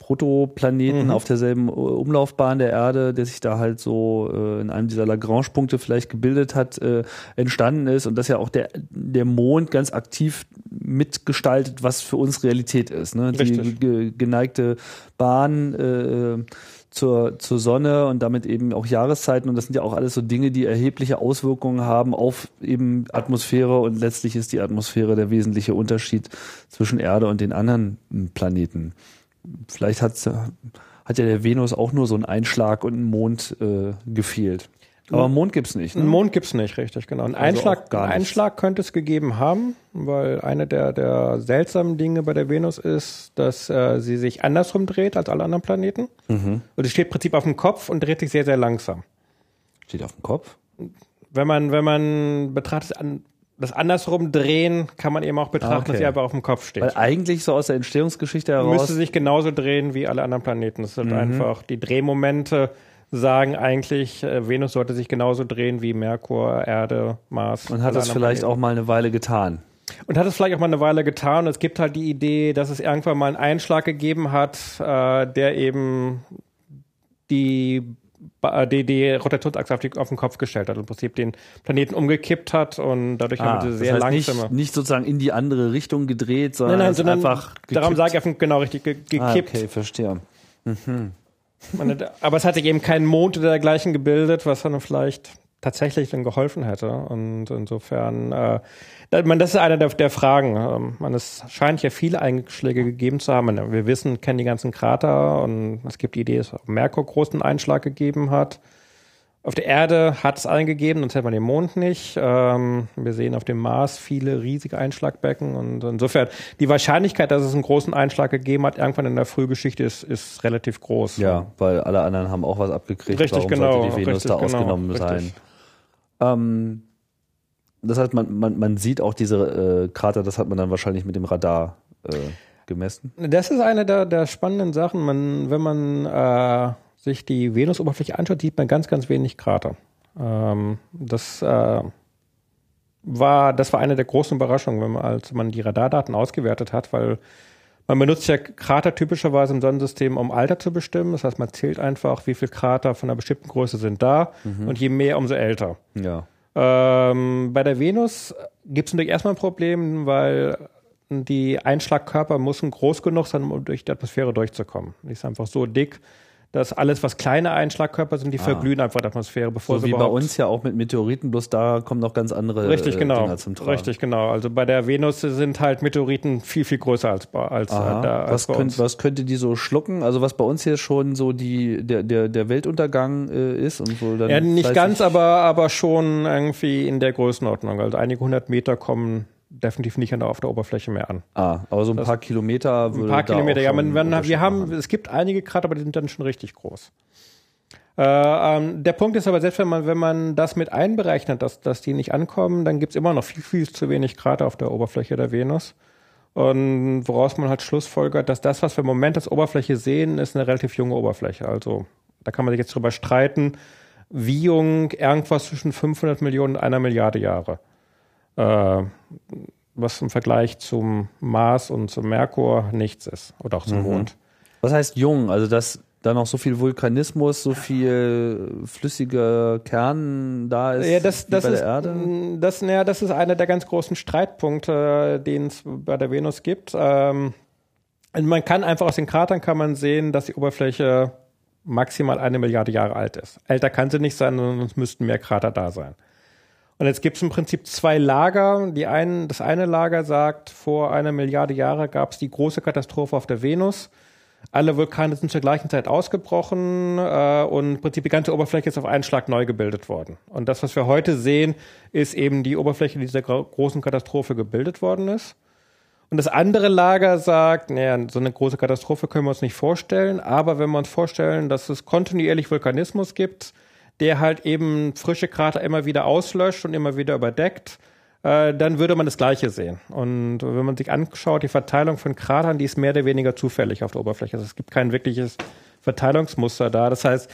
Protoplaneten mhm. auf derselben äh, Umlaufbahn der Erde, der sich da halt so äh, in einem dieser Lagrange-Punkte vielleicht gebildet hat, äh, entstanden ist und dass ja auch der, der Mond ganz aktiv mitgestaltet, was für uns Realität ist. Ne? Die ge geneigte Bahn äh, zur, zur Sonne und damit eben auch Jahreszeiten. Und das sind ja auch alles so Dinge, die erhebliche Auswirkungen haben auf eben Atmosphäre. Und letztlich ist die Atmosphäre der wesentliche Unterschied zwischen Erde und den anderen Planeten vielleicht hat, hat ja der Venus auch nur so einen Einschlag und einen Mond äh, gefehlt. Aber einen Mond gibt's nicht. Ne? Einen Mond gibt's nicht, richtig, genau. Einen also Einschlag, gar Einschlag könnte es gegeben haben, weil eine der, der seltsamen Dinge bei der Venus ist, dass äh, sie sich andersrum dreht als alle anderen Planeten. Mhm. Und sie steht im Prinzip auf dem Kopf und dreht sich sehr, sehr langsam. Steht auf dem Kopf? Wenn man, wenn man betrachtet, an, das andersrum drehen kann man eben auch betrachten, okay. dass sie aber auf dem Kopf steht. Weil eigentlich so aus der Entstehungsgeschichte heraus. Müsste sich genauso drehen wie alle anderen Planeten. Das sind mhm. einfach die Drehmomente sagen eigentlich, äh, Venus sollte sich genauso drehen wie Merkur, Erde, Mars. Und hat das vielleicht Planeten. auch mal eine Weile getan. Und hat es vielleicht auch mal eine Weile getan. Es gibt halt die Idee, dass es irgendwann mal einen Einschlag gegeben hat, äh, der eben die die, die Rotationsachse auf, die, auf den Kopf gestellt hat und im Prinzip den Planeten umgekippt hat und dadurch ah, haben wir diese sehr das heißt langsame. Nicht, nicht sozusagen in die andere Richtung gedreht, sondern, nein, nein, sondern einfach. Gekippt. Darum sage ich genau richtig ge gekippt. Ah, okay, verstehe. Mhm. Aber es hat sich eben kein Mond oder dergleichen gebildet, was dann vielleicht tatsächlich dann geholfen hätte. Und insofern, äh, man, das ist eine der, der Fragen. Ähm, man, es scheint ja viele Einschläge gegeben zu haben. Wir wissen, kennen die ganzen Krater und es gibt die Idee, dass Merkur großen Einschlag gegeben hat. Auf der Erde hat es einen gegeben, sonst hätte man den Mond nicht. Ähm, wir sehen auf dem Mars viele riesige Einschlagbecken und insofern die Wahrscheinlichkeit, dass es einen großen Einschlag gegeben hat, irgendwann in der Frühgeschichte ist, ist relativ groß. Ja, weil alle anderen haben auch was abgekriegt. Richtig, Warum genau. Sollte die Venus richtig, da genau, ausgenommen richtig. sein? Ähm, das heißt, man, man, man sieht auch diese äh, Krater, das hat man dann wahrscheinlich mit dem Radar äh, gemessen. Das ist eine der, der spannenden Sachen. Man, wenn man äh, sich die Venusoberfläche anschaut, sieht man ganz, ganz wenig Krater. Ähm, das äh, war, das war eine der großen Überraschungen, wenn man, als man die Radardaten ausgewertet hat, weil Man benutzt ja Krater typischerweise im Sonnensystem, um Alter zu bestimmen. Das heißt, man zählt einfach, wie viele Krater von einer bestimmten Größe sind da mhm. und je mehr, umso älter. Ja. Ähm, bei der Venus gibt es natürlich erstmal ein Problem, weil die Einschlagkörper müssen groß genug sein, um durch die Atmosphäre durchzukommen. Die ist einfach so dick, dass alles, was kleine Einschlagkörper sind, die ah. verglühen einfach der Atmosphäre, bevor so sie wie bei uns ja auch mit Meteoriten, bloß da kommen noch ganz andere Richtig, äh, genau. Dinger zum Tragen. Richtig, genau. Also bei der Venus sind halt Meteoriten viel, viel größer als, als, Aha. da, als was, könnt, was könnte die so schlucken? Also was bei uns hier schon so die, der, der, der Weltuntergang äh, ist und so dann. Ja, nicht ganz, aber, aber schon irgendwie in der Größenordnung. Also einige hundert Meter kommen definitiv nicht auf der Oberfläche mehr an. Ah, aber so ein das paar Kilometer würde Ein paar Kilometer, ja. Man, man, wir haben, es gibt einige Krater, aber die sind dann schon richtig groß. Äh, ähm, der Punkt ist aber, selbst wenn man, wenn man das mit einberechnet, dass, dass die nicht ankommen, dann gibt es immer noch viel, viel zu wenig Krater auf der Oberfläche der Venus. Und woraus man halt schlussfolgert, dass das, was wir im Moment als Oberfläche sehen, ist eine relativ junge Oberfläche. Also da kann man sich jetzt drüber streiten, wie jung irgendwas zwischen 500 Millionen und einer Milliarde Jahre äh, was im Vergleich zum Mars und zum Merkur nichts ist oder auch zum mhm. Mond. Was heißt jung? Also dass da noch so viel Vulkanismus, so viel flüssiger Kern da ist ja, das, das bei ist, der Erde? Das, ja, das ist einer der ganz großen Streitpunkte, den es bei der Venus gibt. Ähm, man kann einfach aus den Kratern kann man sehen, dass die Oberfläche maximal eine Milliarde Jahre alt ist. Älter kann sie nicht sein, sondern es müssten mehr Krater da sein. Und jetzt gibt es im Prinzip zwei Lager. Die einen, das eine Lager sagt, vor einer Milliarde Jahre gab es die große Katastrophe auf der Venus. Alle Vulkane sind zur gleichen Zeit ausgebrochen äh, und im Prinzip die ganze Oberfläche ist auf einen Schlag neu gebildet worden. Und das, was wir heute sehen, ist eben die Oberfläche, die dieser großen Katastrophe gebildet worden ist. Und das andere Lager sagt, naja, so eine große Katastrophe können wir uns nicht vorstellen, aber wenn wir uns vorstellen, dass es kontinuierlich Vulkanismus gibt, der halt eben frische Krater immer wieder auslöscht und immer wieder überdeckt, äh, dann würde man das Gleiche sehen. Und wenn man sich anschaut, die Verteilung von Kratern, die ist mehr oder weniger zufällig auf der Oberfläche. Also es gibt kein wirkliches Verteilungsmuster da. Das heißt,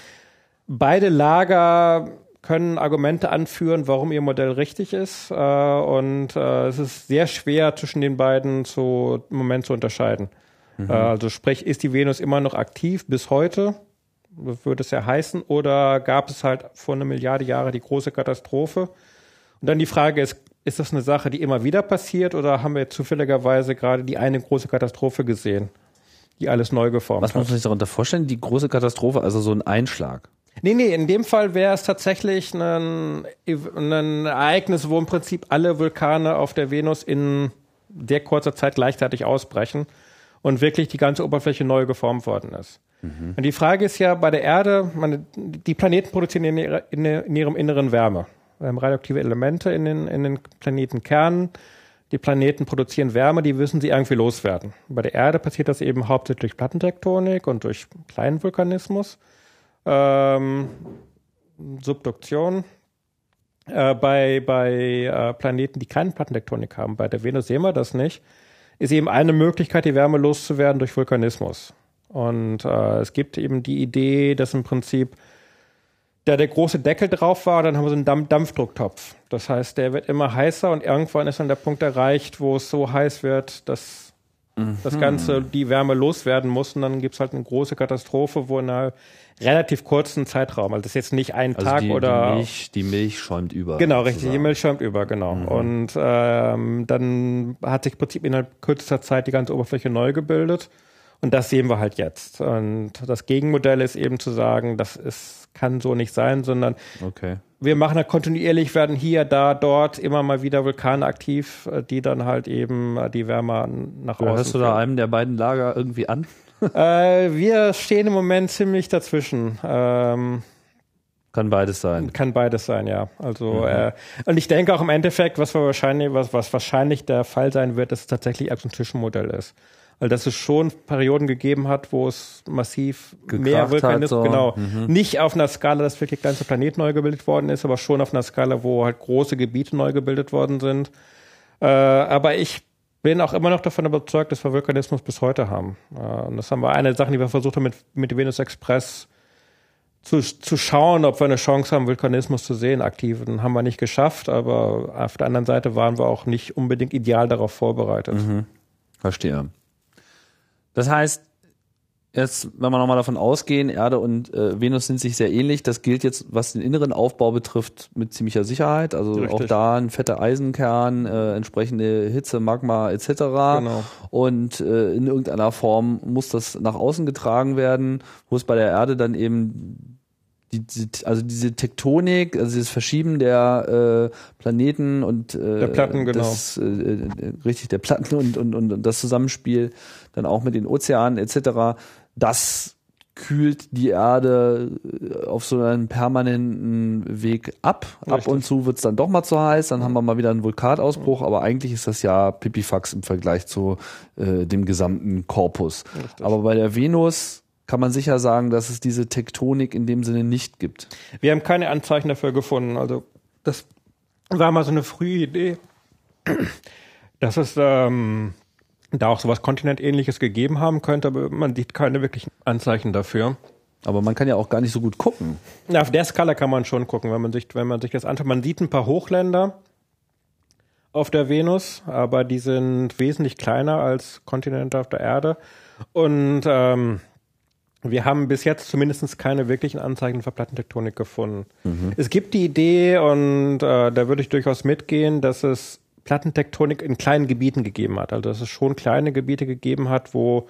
beide Lager können Argumente anführen, warum ihr Modell richtig ist. Äh, und äh, es ist sehr schwer zwischen den beiden zu, im Moment zu unterscheiden. Mhm. Äh, also sprich, ist die Venus immer noch aktiv bis heute? Würde es ja heißen, oder gab es halt vor einer Milliarde Jahre die große Katastrophe? Und dann die Frage ist, ist das eine Sache, die immer wieder passiert, oder haben wir zufälligerweise gerade die eine große Katastrophe gesehen, die alles neu geformt Was hat? Was muss man sich darunter vorstellen? Die große Katastrophe, also so ein Einschlag? Nee, nee, in dem Fall wäre es tatsächlich ein, ein Ereignis, wo im Prinzip alle Vulkane auf der Venus in sehr kurzer Zeit gleichzeitig ausbrechen und wirklich die ganze Oberfläche neu geformt worden ist. Mhm. Und die Frage ist ja bei der Erde, meine, die Planeten produzieren in, ihrer, in, in, ihrem Inneren Wärme. Wir haben radioaktive Elemente in den, in den Planetenkernen. Die Planeten produzieren Wärme, die müssen sie irgendwie loswerden. Bei der Erde passiert das eben hauptsächlich durch Plattentektonik und durch kleinen Vulkanismus. Ähm, Subduktion. Äh, bei bei äh, Planeten, die keine Plattentektonik haben, bei der Venus sehen wir das nicht, ist eben eine Möglichkeit, die Wärme loszuwerden durch Vulkanismus. Und äh, es gibt eben die Idee, dass im Prinzip da der große Deckel drauf war, dann haben wir so einen Dampf Dampfdrucktopf. Das heißt, der wird immer heißer und irgendwann ist dann der Punkt erreicht, wo es so heiß wird, dass mhm. das Ganze, die Wärme loswerden muss. Und dann gibt's halt eine große Katastrophe, wo in einer relativ kurzen Zeitraum, also das ist jetzt nicht ein also Tag die, oder. Die Milch, die Milch schäumt über. Genau, sozusagen. richtig, die Milch schäumt über, genau. Mhm. Und ähm, dann hat sich im Prinzip innerhalb kürzester Zeit die ganze Oberfläche neu gebildet. Und das sehen wir halt jetzt. Und das Gegenmodell ist eben zu sagen, das ist, kann so nicht sein, sondern okay. wir machen halt kontinuierlich, werden hier, da, dort immer mal wieder Vulkane aktiv, die dann halt eben die Wärme nach außen. Hörst du da einem der beiden Lager irgendwie an? Äh, wir stehen im Moment ziemlich dazwischen. Ähm, kann beides sein. Kann beides sein, ja. Also mhm. äh, und ich denke auch im Endeffekt, was wahrscheinlich, was, was wahrscheinlich der Fall sein wird, dass es tatsächlich ein Zwischenmodell ist weil dass es schon Perioden gegeben hat, wo es massiv Gekracht mehr Vulkanismus, so. genau, mhm. nicht auf einer Skala, dass wirklich ganze Planet neu gebildet worden ist, aber schon auf einer Skala, wo halt große Gebiete neu gebildet worden sind. Äh, aber ich bin auch immer noch davon überzeugt, dass wir Vulkanismus bis heute haben. Äh, und das haben wir eine Sache, die wir versucht haben mit, mit Venus Express zu, zu schauen, ob wir eine Chance haben, Vulkanismus zu sehen, aktiv. Den haben wir nicht geschafft, aber auf der anderen Seite waren wir auch nicht unbedingt ideal darauf vorbereitet. Mhm. Verstehe. Das heißt, Jetzt, wenn wir nochmal davon ausgehen, Erde und äh, Venus sind sich sehr ähnlich. Das gilt jetzt, was den inneren Aufbau betrifft, mit ziemlicher Sicherheit. Also Richtig. auch da ein fetter Eisenkern, äh, entsprechende Hitze, Magma etc. Genau. Und äh, in irgendeiner Form muss das nach außen getragen werden, wo es bei der Erde dann eben die, also diese Tektonik, also dieses Verschieben der äh, Planeten und äh, der Platten, genau. Das, äh, äh, richtig, der Platten und, und, und das Zusammenspiel dann auch mit den Ozeanen etc das kühlt die Erde äh, auf so einen permanenten Weg ab. Richtig. Ab und zu wird's dann doch mal zu heiß, dann haben wir mal wieder einen Vulkanausbruch, aber eigentlich ist das ja Pipifax im Vergleich zu äh, dem gesamten Korpus. Richtig. Aber bei der Venus kann man sicher sagen, dass es diese Tektonik in dem Sinne nicht gibt. Wir haben keine Anzeichen dafür gefunden. Also das war mal so eine frühe Idee, dass es ähm, da auch sowas Kontinentähnliches gegeben haben könnte, aber man sieht keine wirklichen Anzeichen dafür. Aber man kann ja auch gar nicht so gut gucken. Na, auf der Skala kann man schon gucken, wenn man sich, wenn man sich das anschaut. Man sieht ein paar Hochländer auf der Venus, aber die sind wesentlich kleiner als Kontinente auf der Erde. Und ähm, wir haben bis jetzt zumindest keine wirklichen Anzeichen für Plattentektonik gefunden. Mhm. Es gibt die Idee, und äh, da würde ich durchaus mitgehen, dass es Plattentektonik in kleinen Gebieten gegeben hat. Also dass es schon kleine Gebiete gegeben hat, wo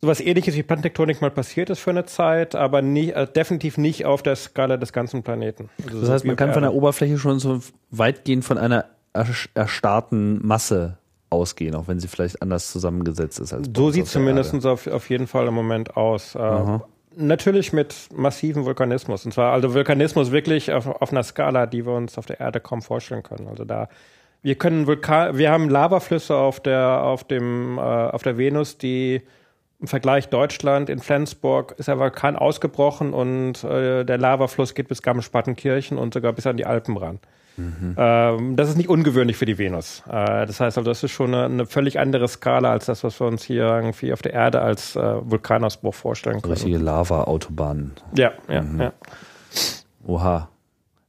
sowas ähnliches wie Plattentektonik mal passiert ist für eine Zeit, aber nie, äh, definitiv nicht auf der Skala des ganzen Planeten. Also das heißt, man kann von der Oberfläche schon so weitgehend von einer erstarrten Masse ausgehen, auch wenn sie vielleicht anders zusammengesetzt ist. Als so sieht zumindest auf, auf jeden Fall im Moment aus. Äh, natürlich mit massivem Vulkanismus. Und zwar also Vulkanismus wirklich auf, auf einer Skala, die wir uns auf der Erde kaum vorstellen können. Also da wir können Vulkan, wir haben Lavaflüsse auf der, auf dem, äh, auf der Venus, die im Vergleich Deutschland in Flensburg ist der Vulkan ausgebrochen und äh, der Lavafluss geht bis Garmisch-Partenkirchen und sogar bis an die Alpen ran. Mhm. Ähm, das ist nicht ungewöhnlich für die Venus. Äh, das heißt also, das ist schon eine, eine, völlig andere Skala als das, was wir uns hier irgendwie auf der Erde als äh, Vulkanausbruch vorstellen können. Richtige Lava-Autobahnen. Ja, ja, mhm. ja. Oha.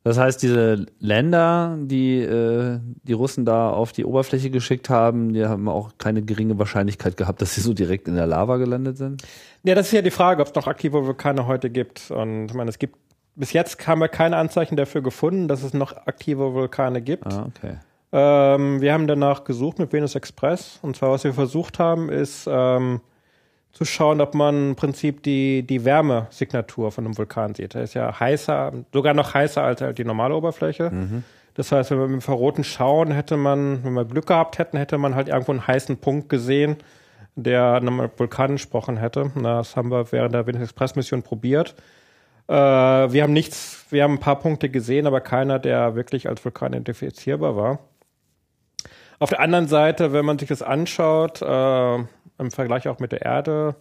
Das heißt, diese Länder, die äh, die Russen da auf die Oberfläche geschickt haben, die haben auch keine geringe Wahrscheinlichkeit gehabt, dass sie so direkt in der Lava gelandet sind. Ja, das ist ja die Frage, ob es noch aktive Vulkane heute gibt. Und ich meine, es gibt bis jetzt haben wir keine Anzeichen dafür gefunden, dass es noch aktive Vulkane gibt. Ah, okay. Ähm, wir haben danach gesucht mit Venus Express. Und zwar, was wir versucht haben, ist ähm, zu schauen, ob man im Prinzip die, die Wärmesignatur von einem Vulkan sieht. Der ist ja heißer, sogar noch heißer als halt die normale Oberfläche. Mhm. Das heißt, wenn wir mit Infraroten schauen, hätte man, wenn wir Glück gehabt hätten, hätte man halt irgendwo einen heißen Punkt gesehen, der einem Vulkan entsprochen hätte. Das haben wir während der Venus Express Mission probiert. Äh, wir haben nichts, wir haben ein paar Punkte gesehen, aber keiner, der wirklich als Vulkan identifizierbar war. Auf der anderen Seite, wenn man sich das anschaut, äh, im Vergleich auch mit der Erde.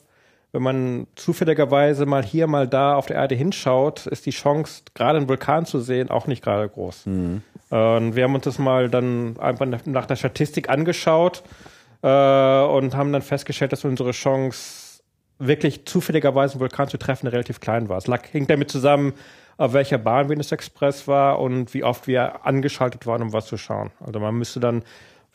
Wenn man zufälligerweise mal hier, mal da auf der Erde hinschaut, ist die Chance, gerade einen Vulkan zu sehen, auch nicht gerade groß. Mhm. Und wir haben uns das mal dann einfach nach der Statistik angeschaut äh, und haben dann festgestellt, dass unsere Chance, wirklich zufälligerweise einen Vulkan zu treffen, relativ klein war. Es lag, hing damit zusammen, auf welcher Bahn Venus Express war und wie oft wir angeschaltet waren, um was zu schauen. Also man müsste dann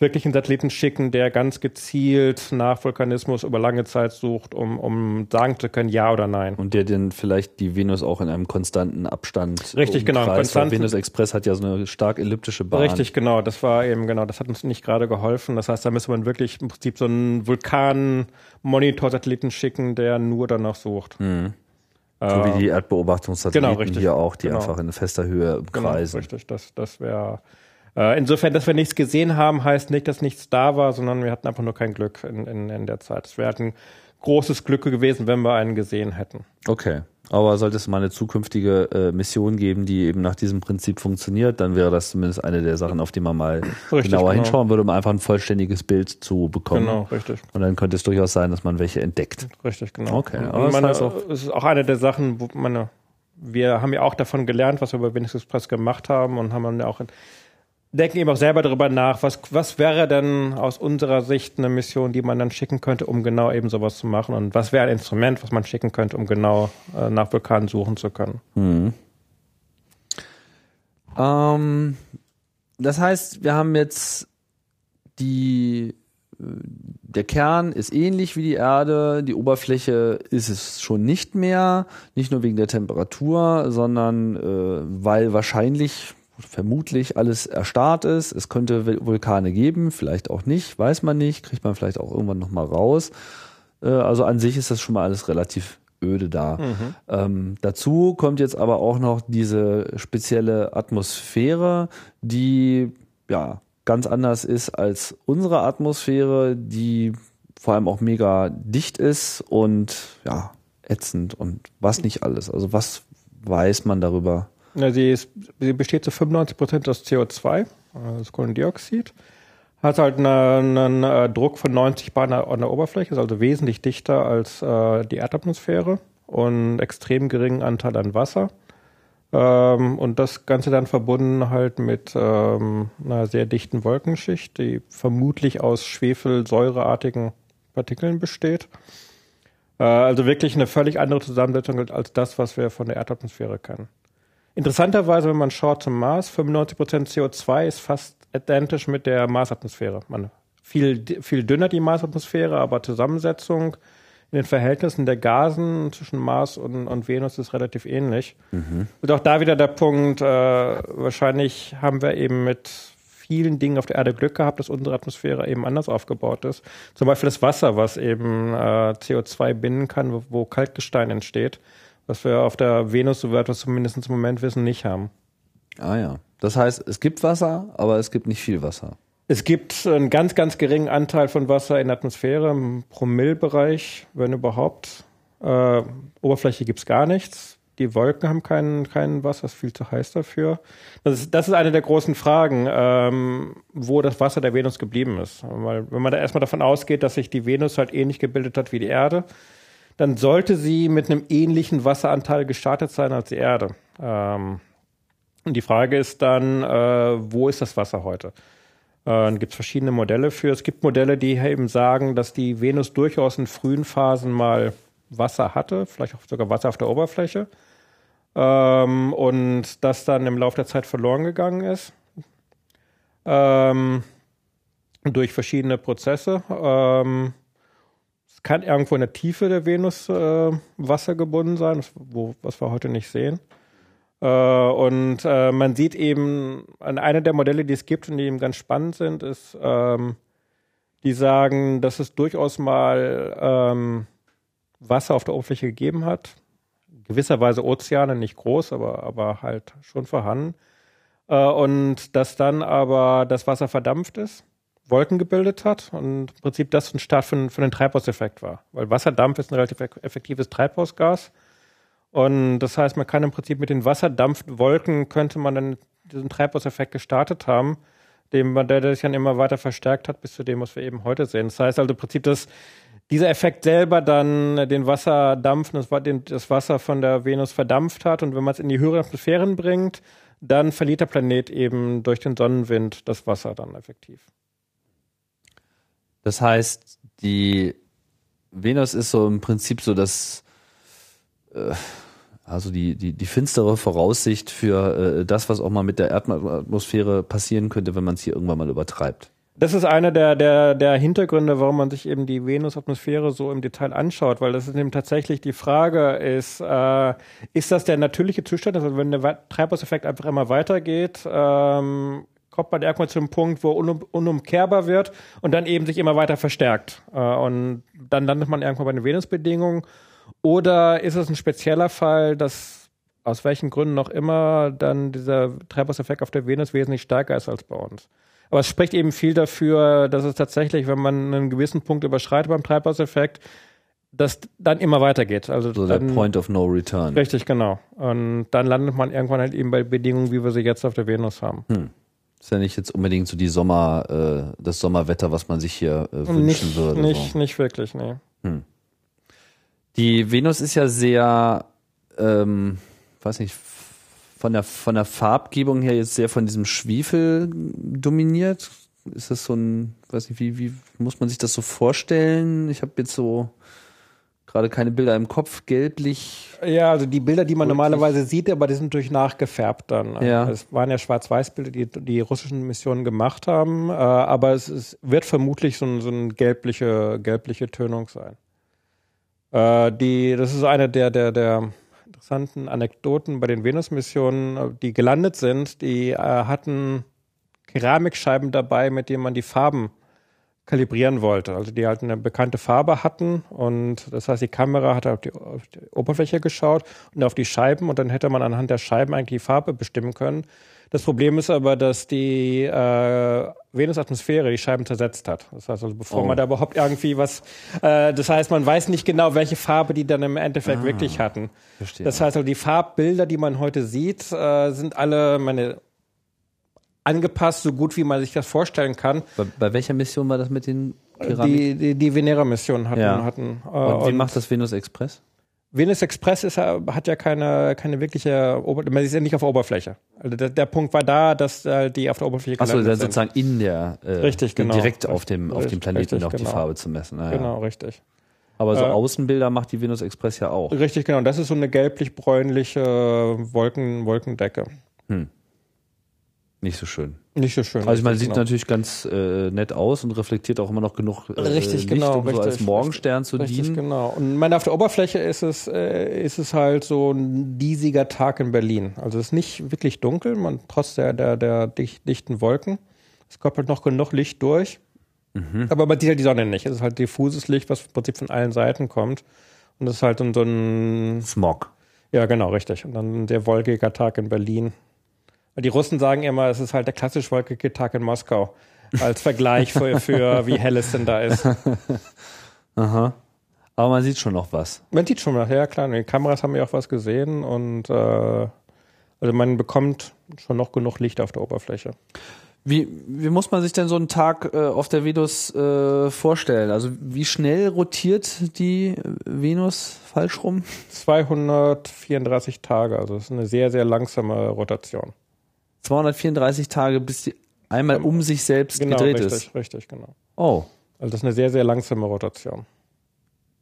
wirklich einen Satelliten schicken, der ganz gezielt nach Vulkanismus über lange Zeit sucht, um, um sagen zu können, ja oder nein. Und der dann vielleicht die Venus auch in einem konstanten Abstand. Richtig, genau. Konstanten, Venus Express hat ja so eine stark elliptische Bahn. Richtig, genau. Das war eben, genau, das hat uns nicht gerade geholfen. Das heißt, da müsste man wirklich im Prinzip so einen Vulkan-Monitor-Satelliten schicken, der nur danach sucht. Mhm. So wie die Erdbeobachtungssatelliten genau, hier auch, die genau. einfach in fester Höhe genau, kreisen. Genau, richtig, das, das wäre äh, insofern, dass wir nichts gesehen haben, heißt nicht, dass nichts da war, sondern wir hatten einfach nur kein Glück in, in, in der Zeit. Es wäre halt ein großes Glück gewesen, wenn wir einen gesehen hätten. Okay. Aber sollte es mal eine zukünftige äh, Mission geben, die eben nach diesem Prinzip funktioniert, dann wäre das zumindest eine der Sachen, auf die man mal richtig, genauer genau. hinschauen würde, um einfach ein vollständiges Bild zu bekommen. Genau, richtig. Und dann könnte es durchaus sein, dass man welche entdeckt. Richtig, genau. Okay. Aber meine, das heißt auch, es ist auch eine der Sachen, wo meine, wir haben ja auch davon gelernt, was wir bei Venus Express gemacht haben und haben dann ja auch in, denken eben auch selber darüber nach, was, was wäre denn aus unserer Sicht eine Mission, die man dann schicken könnte, um genau eben sowas zu machen und was wäre ein Instrument, was man schicken könnte, um genau äh, nach Vulkanen suchen zu können. Mhm. Ähm, das heißt, wir haben jetzt die der Kern ist ähnlich wie die Erde, die Oberfläche ist es schon nicht mehr, nicht nur wegen der Temperatur, sondern äh, weil wahrscheinlich vermutlich alles erstarrt ist. Es könnte Vulkane geben, vielleicht auch nicht, weiß man nicht, kriegt man vielleicht auch irgendwann nochmal raus. Äh, also an sich ist das schon mal alles relativ öde da. Mhm. Ähm, dazu kommt jetzt aber auch noch diese spezielle Atmosphäre, die ja ganz anders ist als unsere Atmosphäre, die vor allem auch mega dicht ist und ja ätzend und was nicht alles. Also was weiß man darüber? Ja, sie, ist, sie besteht zu 95 Prozent aus CO2, das Kohlendioxid. Hat halt einen, einen äh, Druck von 90 Bar an der Oberfläche, ist also wesentlich dichter als äh, die Erdatmosphäre und extrem geringen Anteil an Wasser. Ähm, und das Ganze dann verbunden halt mit ähm, einer sehr dichten Wolkenschicht, die vermutlich aus schwefelsäureartigen Partikeln besteht. Äh, also wirklich eine völlig andere Zusammensetzung als das, was wir von der Erdatmosphäre kennen. Interessanterweise, wenn man schaut zum Mars, 95% CO2 ist fast identisch mit der Marsatmosphäre. Man viel, viel dünner die Marsatmosphäre, aber Zusammensetzung in den Verhältnissen der Gasen zwischen Mars und, und Venus ist relativ ähnlich. Mhm. Und auch da wieder der Punkt, äh, wahrscheinlich haben wir eben mit vielen Dingen auf der Erde Glück gehabt, dass unsere Atmosphäre eben anders aufgebaut ist. Zum Beispiel das Wasser, was eben äh, CO2 binden kann, wo, wo Kalkgestein entsteht, was wir auf der Venus, so weit wir zumindest im Moment wissen, nicht haben. Ah ja. Das heißt, es gibt Wasser, aber es gibt nicht viel Wasser. Es gibt einen ganz, ganz geringen Anteil von Wasser in der Atmosphäre, im Promillbereich, wenn überhaupt. Äh, Oberfläche gibt's gar nichts. Die Wolken haben kein, kein Wasser, ist viel zu heiß dafür. Das ist, das ist eine der großen Fragen, ähm, wo das Wasser der Venus geblieben ist. Weil, wenn man da erstmal davon ausgeht, dass sich die Venus halt ähnlich gebildet hat wie die Erde, dann sollte sie mit einem ähnlichen Wasseranteil gestartet sein als die Erde. Ähm, und die Frage ist dann, äh, wo ist das Wasser heute? Äh, dann gibt es verschiedene Modelle für. Es gibt Modelle, die eben sagen, dass die Venus durchaus in frühen Phasen mal Wasser hatte, vielleicht auch sogar Wasser auf der Oberfläche. Ähm, und das dann im Laufe der Zeit verloren gegangen ist. Ähm, durch verschiedene Prozesse. Ähm, kann irgendwo in der Tiefe der Venus äh, Wasser gebunden sein, wo, was wir heute nicht sehen. Äh, und äh, man sieht eben, an einer der Modelle, die es gibt und die eben ganz spannend sind, ist, ähm, die sagen, dass es durchaus mal ähm, Wasser auf der Oberfläche gegeben hat. Gewisserweise Ozeane, nicht groß, aber, aber halt schon vorhanden. Äh, und dass dann aber das Wasser verdampft ist, Wolken gebildet hat und im Prinzip das ein Start für, für den Treibhauseffekt war. Weil Wasserdampf ist ein relativ effektives Treibhausgas und das heißt, man kann im Prinzip mit den Wasserdampfwolken könnte man dann diesen Treibhauseffekt gestartet haben, dem man, der sich dann immer weiter verstärkt hat bis zu dem, was wir eben heute sehen. Das heißt also im Prinzip, dass dieser Effekt selber dann den Wasserdampf, das, das Wasser von der Venus verdampft hat und wenn man es in die höheren Atmosphären bringt, dann verliert der Planet eben durch den Sonnenwind das Wasser dann effektiv. Das heißt, die Venus ist so im Prinzip so das äh, also die, die, die finstere Voraussicht für äh, das, was auch mal mit der Erdatmosphäre passieren könnte, wenn man es hier irgendwann mal übertreibt. Das ist einer der, der, der Hintergründe, warum man sich eben die Venusatmosphäre so im Detail anschaut, weil das ist eben tatsächlich die Frage ist, äh, ist das der natürliche Zustand, also wenn der Treibhauseffekt einfach immer weitergeht, ähm, kommt man irgendwann zu einem Punkt, wo unum, unumkehrbar wird und dann eben sich immer weiter verstärkt. Äh, und dann landet man irgendwann bei den Venusbedingungen oder ist es ein spezieller Fall, dass aus welchen Gründen noch immer dann dieser Treibhauseffekt auf der Venus wesentlich stärker ist als bei uns? Aber es spricht eben viel dafür, dass es tatsächlich, wenn man einen gewissen Punkt überschreitet beim Treibhauseffekt, dass dann immer weitergeht. Also so dann, der Point of No Return. Richtig, genau. Und dann landet man irgendwann halt eben bei Bedingungen, wie wir sie jetzt auf der Venus haben. Hm. Ist ja nicht jetzt unbedingt so die Sommer, äh, das Sommerwetter, was man sich hier äh, wünschen nicht, würde. Nicht, so. nicht wirklich, nee. Hm. Die Venus ist ja sehr, ähm, weiß nicht, von der, von der Farbgebung her jetzt sehr von diesem Schwefel dominiert. Ist das so ein, weiß nicht, wie, wie muss man sich das so vorstellen? Ich habe jetzt so gerade keine Bilder im Kopf, gelblich. Ja, also die Bilder, die man rötlich. normalerweise sieht, aber die sind natürlich nachgefärbt dann. Ja. Es waren ja Schwarz-Weiß-Bilder, die die russischen Missionen gemacht haben, äh, aber es, es wird vermutlich so, ein, so eine gelbliche, gelbliche Tönung sein. Äh, die, das ist eine der, der, der interessanten Anekdoten bei den Venus-Missionen, die gelandet sind. Die äh, hatten Keramikscheiben dabei, mit denen man die Farben kalibrieren wollte. Also die halt eine bekannte Farbe hatten und das heißt, die Kamera hat auf die, auf die, Oberfläche geschaut und auf die Scheiben und dann hätte man anhand der Scheiben eigentlich die Farbe bestimmen können. Das Problem ist aber, dass die äh, Venusatmosphäre die Scheiben zersetzt hat. Das heißt also, bevor oh. man da überhaupt irgendwie was, äh, das heißt, man weiß nicht genau, welche Farbe die dann im Endeffekt ah, wirklich hatten. Verstehe. Das heißt also, die Farbbilder, die man heute sieht, äh, sind alle, meine angepasst, so gut wie man sich das vorstellen kann. Bei, bei welcher Mission war das mit den Keramik? Die, die, die Venera-Mission hatten. Ja. hatten äh, und wie und macht das Venus Express? Venus Express ist, hat ja keine, keine wirkliche, man ist ja nicht auf der Oberfläche. Also der, der Punkt war da, dass äh, die auf der Oberfläche Achso, sind. sozusagen in der, äh, richtig, genau. direkt auf dem, auf dem Planeten richtig, noch genau. die Farbe zu messen. Ah, genau, richtig. Aber so äh, Außenbilder macht die Venus Express ja auch. Richtig, genau. Das ist so eine gelblich-bräunliche Wolken, Wolkendecke. Hm. Nicht so schön. Nicht so schön. Also man sieht genau. natürlich ganz äh, nett aus und reflektiert auch immer noch genug äh, richtig, Licht, genau, um richtig, so als Morgenstern richtig, zu richtig, dienen. genau. Und meine, auf der Oberfläche ist es, äh, ist es halt so ein diesiger Tag in Berlin. Also es ist nicht wirklich dunkel, man trotz der, der, der dicht, dichten Wolken. Es kommt halt noch genug Licht durch. Mhm. Aber man sieht halt die Sonne nicht. Es ist halt diffuses Licht, was im Prinzip von allen Seiten kommt. Und das ist halt so ein Smog. Ja, genau, richtig. Und dann der wolkiger Tag in Berlin. Die Russen sagen immer, es ist halt der klassisch wolkige Tag in Moskau. Als Vergleich für, für wie hell es denn da ist. Aha. Aber man sieht schon noch was. Man sieht schon noch, ja klar. Die Kameras haben ja auch was gesehen und äh, also man bekommt schon noch genug Licht auf der Oberfläche. Wie, wie muss man sich denn so einen Tag äh, auf der Venus äh, vorstellen? Also wie schnell rotiert die Venus falsch rum? 234 Tage, also das ist eine sehr, sehr langsame Rotation. 234 Tage, bis sie einmal um sich selbst genau, gedreht richtig, ist. Richtig, genau. Oh. Also das ist eine sehr, sehr langsame Rotation.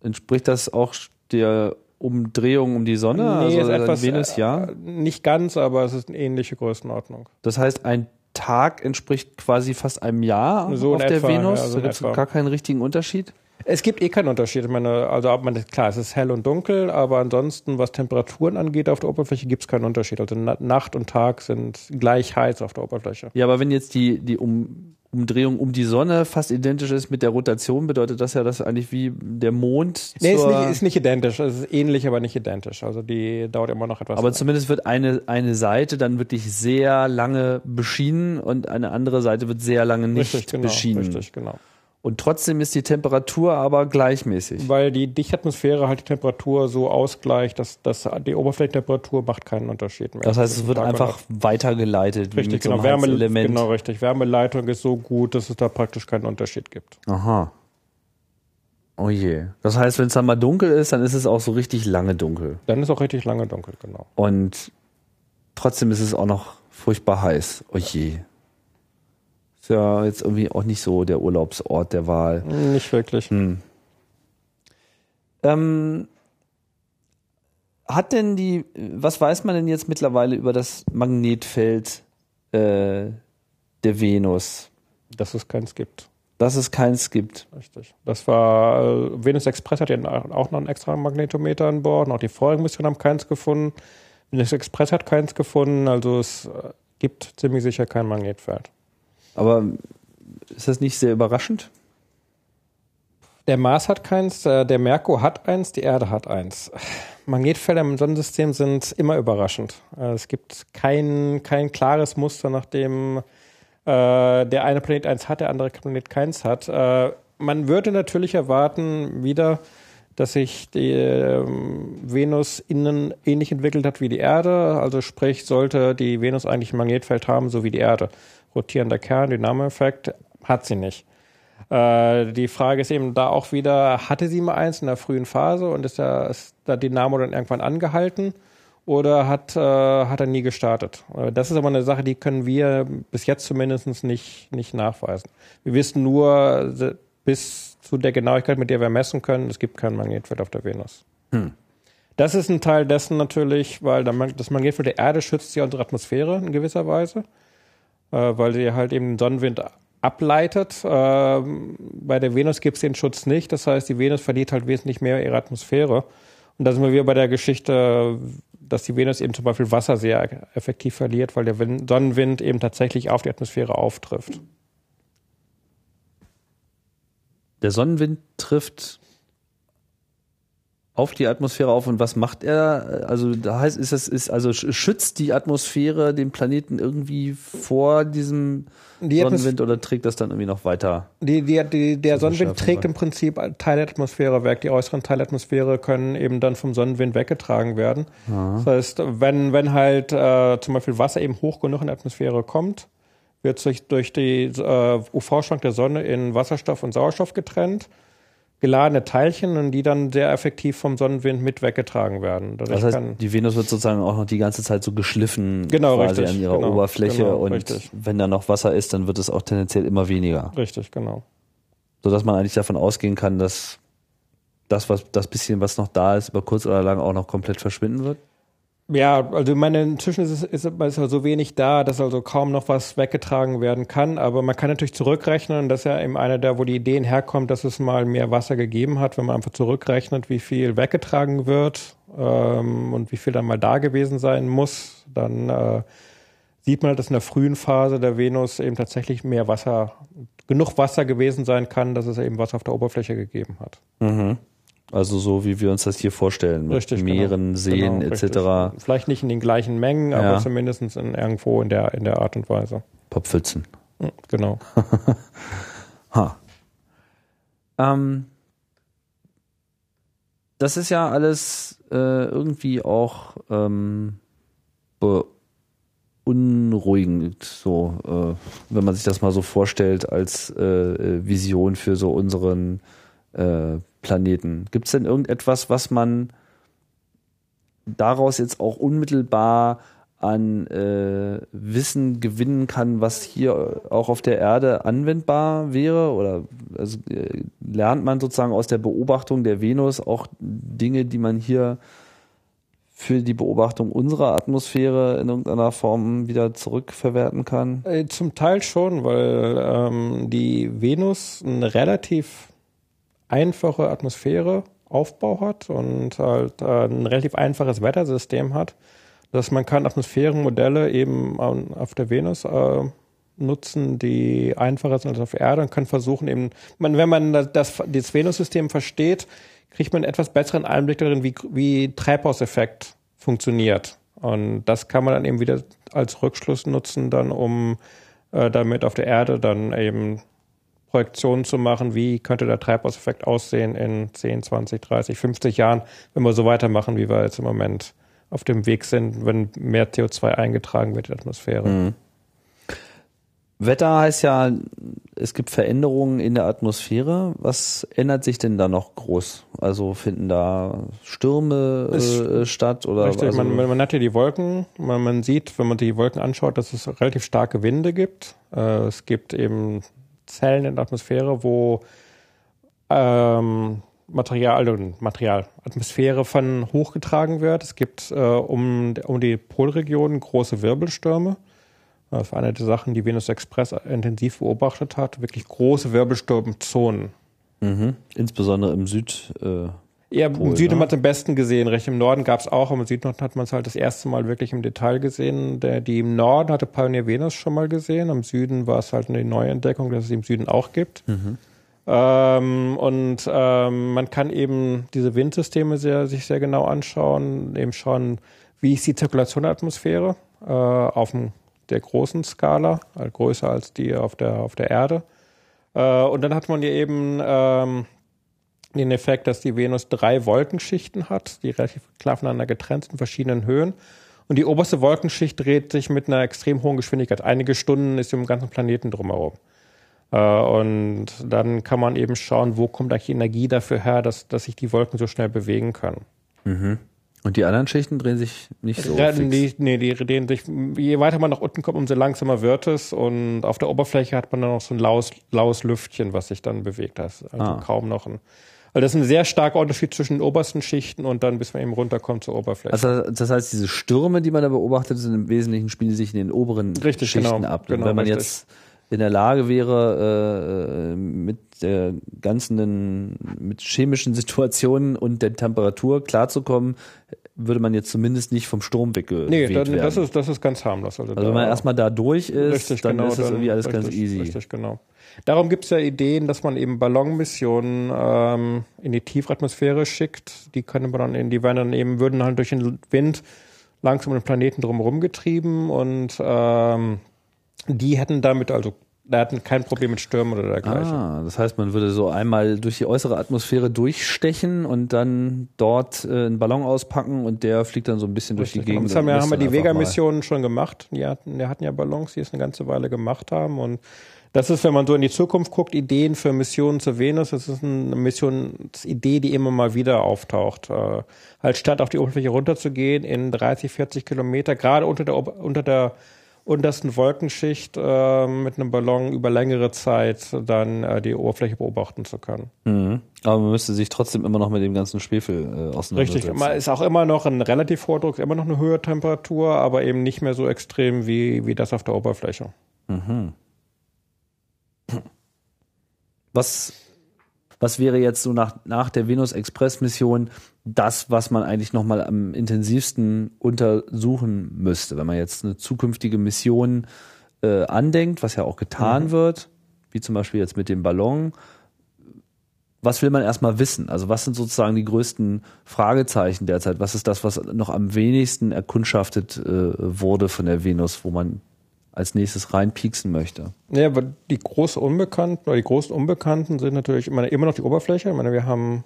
Entspricht das auch der Umdrehung um die Sonne? Nee, also ist etwas, Venus, ja? Äh, nicht ganz, aber es ist eine ähnliche Größenordnung. Das heißt, ein Tag entspricht quasi fast einem Jahr so auf der etwa, Venus. Ja, so da gibt es gar keinen richtigen Unterschied. Es gibt eh keinen Unterschied. Ich meine, also ob man klar, es ist hell und dunkel, aber ansonsten, was Temperaturen angeht auf der Oberfläche, gibt es keinen Unterschied. Also Nacht und Tag sind gleich heiß auf der Oberfläche. Ja, aber wenn jetzt die, die um, Umdrehung um die Sonne fast identisch ist mit der Rotation, bedeutet das ja, dass eigentlich wie der Mond. Nee, ist nicht, ist nicht identisch. Es ist ähnlich, aber nicht identisch. Also die dauert immer noch etwas. Aber lang. zumindest wird eine, eine Seite dann wirklich sehr lange beschienen und eine andere Seite wird sehr lange nicht richtig, genau, beschienen. Richtig, genau. Und trotzdem ist die Temperatur aber gleichmäßig. Weil die Dichtatmosphäre halt die Temperatur so ausgleicht, dass, dass die Oberflächentemperatur macht keinen Unterschied mehr. Das heißt, es wird einfach weitergeleitet. Richtig, genau. Wärme, genau, richtig. Wärmeleitung ist so gut, dass es da praktisch keinen Unterschied gibt. Aha. Oh je. Das heißt, wenn es dann mal dunkel ist, dann ist es auch so richtig lange dunkel. Dann ist auch richtig lange dunkel, genau. Und trotzdem ist es auch noch furchtbar heiß. Oh je ja jetzt irgendwie auch nicht so der Urlaubsort der Wahl. Nicht wirklich. Hm. Ähm, hat denn die, was weiß man denn jetzt mittlerweile über das Magnetfeld äh, der Venus? Dass es keins gibt. Dass es keins gibt. Richtig. Das war, äh, Venus Express hat ja auch noch einen extra Magnetometer an Bord. Noch die vorigen Missionen haben keins gefunden. Venus Express hat keins gefunden. Also es äh, gibt ziemlich sicher kein Magnetfeld. Aber ist das nicht sehr überraschend? Der Mars hat keins, äh, der Merkur hat eins, die Erde hat eins. Magnetfelder im Sonnensystem sind immer überraschend. Äh, es gibt kein, kein klares Muster, nachdem äh, der eine Planet eins hat, der andere Planet keins hat. Äh, man würde natürlich erwarten, wieder, dass sich die äh, Venus innen ähnlich entwickelt hat wie die Erde. Also sprich, sollte die Venus eigentlich ein Magnetfeld haben, so wie die Erde rotierender Kern, Dynamoeffekt, hat sie nicht. Äh, die Frage ist eben da auch wieder, hatte sie mal eins in der frühen Phase und ist, da, ist da Dynamo dann irgendwann angehalten oder hat, äh, hat er nie gestartet? Äh, das ist aber eine Sache, die können wir bis jetzt zumindest nicht, nicht nachweisen. Wir wissen nur, bis zu der Genauigkeit, mit der wir messen können, es gibt kein Magnetfeld auf der Venus. Hm. Das ist ein Teil dessen natürlich, weil das Magnetfeld der Erde schützt ja unsere Atmosphäre in gewisser Weise, äh, weil sie halt eben den Sonnenwind ableitet. Äh, bei der Venus gibt es den Schutz nicht. Das heißt, die Venus verliert halt wesentlich mehr ihre Atmosphäre. Und da sind wir wieder bei der Geschichte, dass die Venus eben zum Beispiel Wasser sehr effektiv verliert, weil der Sonnenwind eben tatsächlich auf die Atmosphäre auftrifft. Der Sonnenwind trifft auf die Atmosphäre auf und was macht er? Also da heißt ist es ist also schützt die Atmosphäre den Planeten irgendwie vor diesem die Sonnenwind oder trägt das dann irgendwie noch weiter? Die, die, die, der Sonnenwind trägt im Prinzip Teile der Atmosphäre weg. Die äußeren Teile der Atmosphäre können eben dann vom Sonnenwind weggetragen werden. Aha. Das heißt, wenn wenn halt äh, zum Beispiel Wasser eben hoch genug in die Atmosphäre kommt, wird sich durch die äh, UV-Schrank der Sonne in Wasserstoff und Sauerstoff getrennt geladene Teilchen und die dann sehr effektiv vom Sonnenwind mit weggetragen werden. Dadurch das heißt, die Venus wird sozusagen auch noch die ganze Zeit so geschliffen genau, quasi richtig, an ihrer genau, Oberfläche genau, und richtig. wenn da noch Wasser ist, dann wird es auch tendenziell immer weniger. Richtig, genau. Sodass man eigentlich davon ausgehen kann, dass das, was, das bisschen, was noch da ist, über kurz oder lang auch noch komplett verschwinden wird? Ja, also meine, inzwischen ist es ist, ist so wenig da, dass also kaum noch was weggetragen werden kann. Aber man kann natürlich zurückrechnen, dass ja eben einer der, wo die Ideen herkommt, dass es mal mehr Wasser gegeben hat, wenn man einfach zurückrechnet, wie viel weggetragen wird ähm, und wie viel dann mal da gewesen sein muss, dann äh, sieht man, dass in der frühen Phase der Venus eben tatsächlich mehr Wasser, genug Wasser gewesen sein kann, dass es eben was auf der Oberfläche gegeben hat. Mhm. Also so wie wir uns das hier vorstellen, mit richtig, Meeren, genau. Seen genau, etc. Richtig. Vielleicht nicht in den gleichen Mengen, aber Ja. zumindest in irgendwo in der, in der Art und Weise. Poppfützen. Hm, Genau. Ha. Ähm, das ist ja alles äh, irgendwie auch ähm, beunruhigend, so, äh, wenn man sich das mal so vorstellt als äh, äh, Vision für so unseren äh, Planeten. Gibt es denn irgendetwas, was man daraus jetzt auch unmittelbar an äh, Wissen gewinnen kann, was hier auch auf der Erde anwendbar wäre? Oder also, äh, lernt man sozusagen aus der Beobachtung der Venus auch Dinge, die man hier für die Beobachtung unserer Atmosphäre in irgendeiner Form wieder zurückverwerten kann? Äh, Zum Teil schon, weil ähm, die Venus eine relativ einfache Atmosphäre Aufbau hat und halt äh, ein relativ einfaches Wettersystem hat, dass man kann Atmosphärenmodelle eben auf der Venus äh, nutzen, die einfacher sind als auf Erde und kann versuchen eben, man, wenn man das, das, das Venus-System versteht, kriegt man einen etwas besseren Einblick darin, wie, wie Treibhauseffekt funktioniert. Und das kann man dann eben wieder als Rückschluss nutzen, dann um äh, damit auf der Erde dann eben Projektionen zu machen, wie könnte der Treibhauseffekt aussehen in 10, 20, 30, 50 Jahren, wenn wir so weitermachen, wie wir jetzt im Moment auf dem Weg sind, wenn mehr CO2 eingetragen wird in die Atmosphäre. Wetter heißt ja, es gibt Veränderungen in der Atmosphäre. Was ändert sich denn da noch groß? Also finden da Stürme äh, statt oder Richtig, also, man, man, man hat ja die Wolken, man, man sieht, wenn man die Wolken anschaut, dass es relativ starke Winde gibt. Äh, es gibt eben Zellen in der Atmosphäre, wo ähm, Material, also Material, Atmosphäre von hochgetragen wird. Es gibt äh, um, um die Polregionen große Wirbelstürme. Das war eine der Sachen, die Venus Express intensiv beobachtet hat. Wirklich große Wirbelsturmzonen. mhm. insbesondere im Süd. Äh, Ja, im Süden ne? hat man es am besten gesehen. Recht im Norden gab es auch, aber im Süden hat man es halt das erste Mal wirklich im Detail gesehen. Der, die im Norden hatte Pioneer Venus schon mal gesehen. Am Süden war es halt eine Neuentdeckung, dass es im Süden auch gibt. Ähm, und ähm, man kann eben diese Windsysteme sehr, sich sehr genau anschauen, eben schauen, wie ist die Zirkulation der Atmosphäre äh, auf dem, der großen Skala, also größer als die auf der, auf der Erde. Äh, und dann hat man ja eben ähm, den Effekt, dass die Venus drei Wolkenschichten hat, die relativ klar voneinander getrennt sind in verschiedenen Höhen. Und die oberste Wolkenschicht dreht sich mit einer extrem hohen Geschwindigkeit. Einige Stunden ist sie um den ganzen Planeten drumherum. Äh, und dann kann man eben schauen, wo kommt eigentlich Energie dafür her, dass, dass sich die Wolken so schnell bewegen können. Und die anderen Schichten drehen sich nicht so ja, nee, nee, die drehen sich, je weiter man nach unten kommt, umso langsamer wird es und auf der Oberfläche hat man dann noch so ein laues, laues Lüftchen, was sich dann bewegt. Das ist also ah. kaum noch ein also das ist ein sehr starker Unterschied zwischen den obersten Schichten und dann, bis man eben runterkommt zur Oberfläche. Also das heißt, diese Stürme, die man da beobachtet, sind im Wesentlichen spielen sich in den oberen richtig, Schichten genau, ab. Genau, wenn man richtig. jetzt in der Lage wäre, äh, mit der ganzen, mit chemischen Situationen und der Temperatur klarzukommen, würde man jetzt zumindest nicht vom Sturm weggeweht nee, dann, werden. das ist, das ist ganz harmlos. Also, also wenn man erstmal da durch ist, richtig, dann genau, ist das irgendwie alles richtig, ganz easy. Richtig, genau. Darum gibt es ja Ideen, dass man eben Ballonmissionen ähm, in die Tiefatmosphäre schickt. Die können man dann in, die werden dann eben, würden halt durch den Wind langsam um den Planeten drumherum getrieben und ähm, die hätten damit also da hatten kein Problem mit Stürmen oder dergleichen. Ah, das heißt, man würde so einmal durch die äußere Atmosphäre durchstechen und dann dort äh, einen Ballon auspacken und der fliegt dann so ein bisschen Richtig, durch die Gegend. Das haben, wir, haben wir die Vega-Missionen schon gemacht. Die hatten, die hatten ja Ballons, die es eine ganze Weile gemacht haben und das ist, wenn man so in die Zukunft guckt, Ideen für Missionen zur Venus. Das ist eine Missionsidee, die immer mal wieder auftaucht. Äh, halt statt auf die Oberfläche runterzugehen in 30, 40 Kilometer, gerade unter der, unter der untersten Wolkenschicht äh, mit einem Ballon über längere Zeit dann äh, die Oberfläche beobachten zu können. Mhm. Aber man müsste sich trotzdem immer noch mit dem ganzen Schwefel äh, auseinandersetzen. Richtig, man ist auch immer noch ein relativ hoher Druck, immer noch eine höhere Temperatur, aber eben nicht mehr so extrem wie, wie das auf der Oberfläche. Mhm. Was, was wäre jetzt so nach, nach der Venus-Express-Mission das, was man eigentlich nochmal am intensivsten untersuchen müsste, wenn man jetzt eine zukünftige Mission äh, andenkt, was ja auch getan mhm. wird, wie zum Beispiel jetzt mit dem Ballon. Was will man erstmal wissen? Also was sind sozusagen die größten Fragezeichen derzeit? Was ist das, was noch am wenigsten erkundschaftet äh, wurde von der Venus, wo man als nächstes reinpieksen möchte. Ja, aber die großen Unbekannten oder die großen Unbekannten sind natürlich immer, immer noch die Oberfläche. Ich meine, wir haben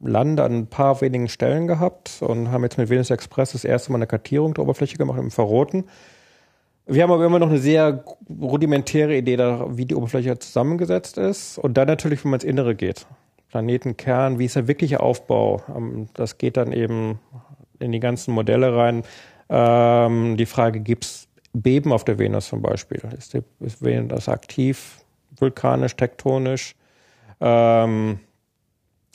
Lande an ein paar wenigen Stellen gehabt und haben jetzt mit Venus Express das erste Mal eine Kartierung der Oberfläche gemacht im Verroten. Wir haben aber immer noch eine sehr rudimentäre Idee, wie die Oberfläche zusammengesetzt ist. Und dann natürlich, wenn man ins Innere geht. Planetenkern, wie ist der wirkliche Aufbau? Ähm, das geht dann eben in die ganzen Modelle rein. Ähm, die Frage, gibt es Beben auf der Venus zum Beispiel. Ist, die, ist Venus aktiv, vulkanisch, tektonisch? Ähm,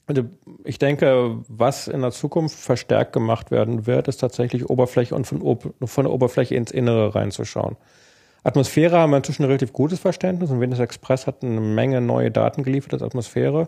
also ich denke, was in der Zukunft verstärkt gemacht werden wird, ist tatsächlich Oberfläche und von, von der Oberfläche ins Innere reinzuschauen. Atmosphäre haben wir inzwischen ein relativ gutes Verständnis und Venus Express hat eine Menge neue Daten geliefert als Atmosphäre.